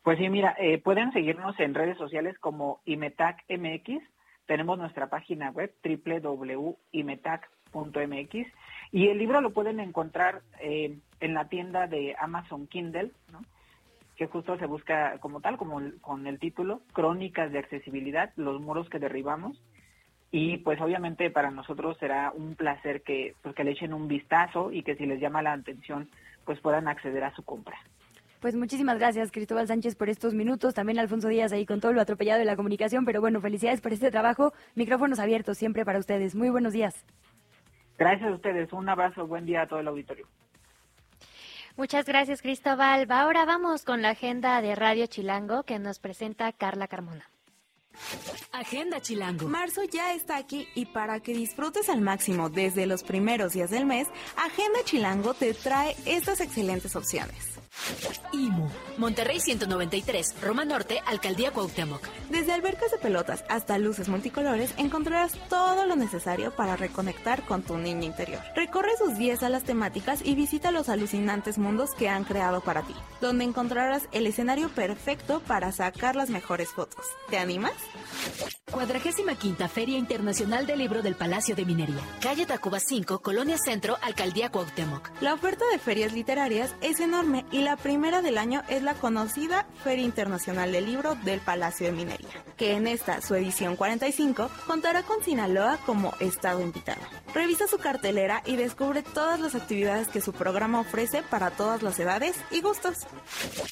Pues sí, mira, eh, pueden seguirnos en redes sociales como IMETAC MX. Tenemos nuestra página web www.imetac.mx y el libro lo pueden encontrar eh, en la tienda de Amazon Kindle, que justo se busca como tal, como con el título, Crónicas de Accesibilidad, los muros que derribamos. Y pues obviamente para nosotros será un placer que, pues, que le echen un vistazo y que si les llama la atención, pues puedan acceder a su compra. Pues muchísimas gracias, Cristóbal Sánchez, por estos minutos. También Alfonso Díaz ahí con todo lo atropellado de la comunicación. Pero bueno, felicidades por este trabajo. Micrófonos abiertos siempre para ustedes. Muy buenos días. Gracias a ustedes. Un abrazo. Buen día a todo el auditorio. Muchas gracias, Cristóbal. Ahora vamos con la agenda de Radio Chilango que nos presenta Carla Carmona. Agenda Chilango. Marzo ya está aquí y para que disfrutes al máximo desde los primeros días del mes, Agenda Chilango te trae estas excelentes opciones. IMU, Monterrey 193, Roma Norte, Alcaldía Cuauhtémoc. Desde albercas de pelotas hasta luces multicolores encontrarás todo lo necesario para reconectar con tu niño interior. Recorre sus 10 salas temáticas y visita los alucinantes mundos que han creado para ti, donde encontrarás el escenario perfecto para sacar las mejores fotos. ¿Te animas? Cuadragésima quinta Feria Internacional del Libro del Palacio de Minería. Calle Tacuba 5, Colonia Centro, Alcaldía Cuauhtémoc. La oferta de ferias literarias es enorme y la primera del año es la conocida Feria Internacional del Libro del Palacio de Minería, que en esta, su edición 45, contará con Sinaloa como estado invitado. Revisa su cartelera y descubre todas las actividades que su programa ofrece para todas las edades y gustos.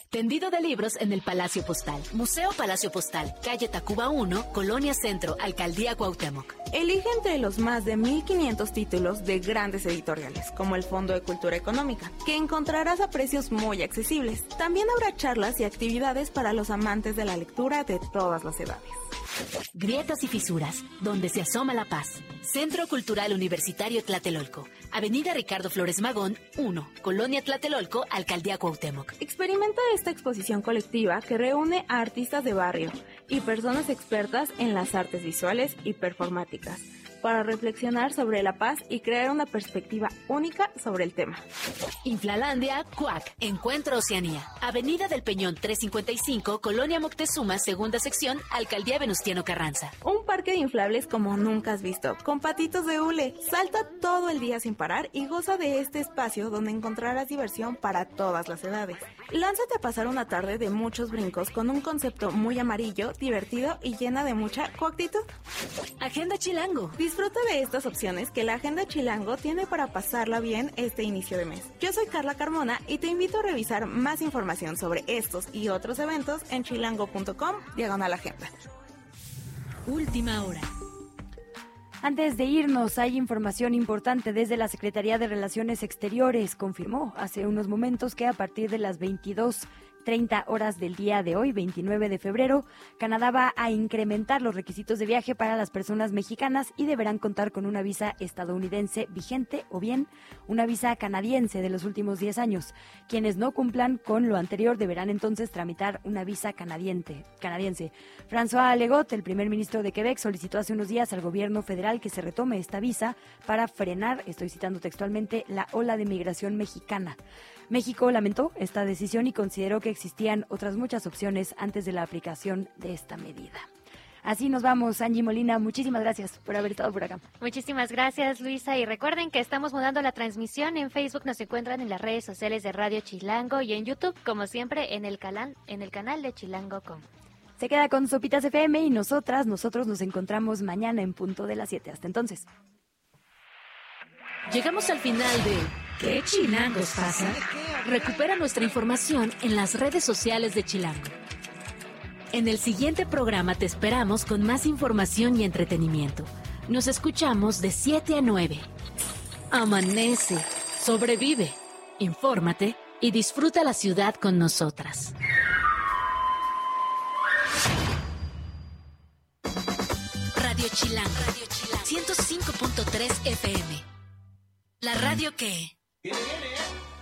Tendido de libros en el Palacio Postal. Museo Palacio Postal, calle Tacuba 1, Colonia Centro, Alcaldía Cuauhtémoc. Elige entre los más de 1.500 títulos de grandes editoriales, como el Fondo de Cultura Económica, que encontrarás a precios muy accesibles. También habrá charlas y actividades para los amantes de la lectura de todas las edades. Grietas y fisuras, donde se asoma la paz. Centro Cultural Universitario Tlatelolco. Avenida Ricardo Flores Magón, 1, Colonia Tlatelolco, Alcaldía Cuauhtémoc. Experimenta esta exposición colectiva que reúne a artistas de barrio y personas expertas en las artes visuales y performáticas para reflexionar sobre la paz y crear una perspectiva única sobre el tema. Inflalandia, Cuac, Encuentro Oceanía. Avenida del Peñón 355, Colonia Moctezuma, segunda sección, Alcaldía Venustiano Carranza. Un parque de inflables como nunca has visto, con patitos de hule. Salta todo el día sin parar y goza de este espacio donde encontrarás diversión para todas las edades. Lánzate a pasar una tarde de muchos brincos con un concepto muy amarillo, divertido y llena de mucha coactitud. Agenda Chilango. Disfruta de estas opciones que la Agenda Chilango tiene para pasarla bien este inicio de mes. Yo soy Carla Carmona y te invito a revisar más información sobre estos y otros eventos en chilango.com diagonal agenda. Última hora. Antes de irnos, hay información importante desde la Secretaría de Relaciones Exteriores. Confirmó hace unos momentos que a partir de las 22 30 horas del día de hoy, 29 de febrero, Canadá va a incrementar los requisitos de viaje para las personas mexicanas y deberán contar con una visa estadounidense vigente o bien una visa canadiense de los últimos 10 años. Quienes no cumplan con lo anterior deberán entonces tramitar una visa canadiense. canadiense. François Legault, el primer ministro de Quebec, solicitó hace unos días al gobierno federal que se retome esta visa para frenar, estoy citando textualmente, la ola de migración mexicana. México lamentó esta decisión y consideró que existían otras muchas opciones antes de la aplicación de esta medida. Así nos vamos, Angie Molina. Muchísimas gracias por haber estado por acá. Muchísimas gracias, Luisa. Y recuerden que estamos mudando la transmisión. En Facebook nos encuentran en las redes sociales de Radio Chilango y en YouTube, como siempre, en el canal, en el canal de Chilango.com. Se queda con Sopitas FM y nosotras, nosotros nos encontramos mañana en punto de las 7. Hasta entonces. Llegamos al final de ¿Qué chilangos pasa? Recupera nuestra información en las redes sociales de Chilango. En el siguiente programa te esperamos con más información y entretenimiento. Nos escuchamos de 7 a 9. Amanece, sobrevive, infórmate y disfruta la ciudad con nosotras. Radio Chilango, Radio Chilango 105.3 FM. La radio que... Get it, get it.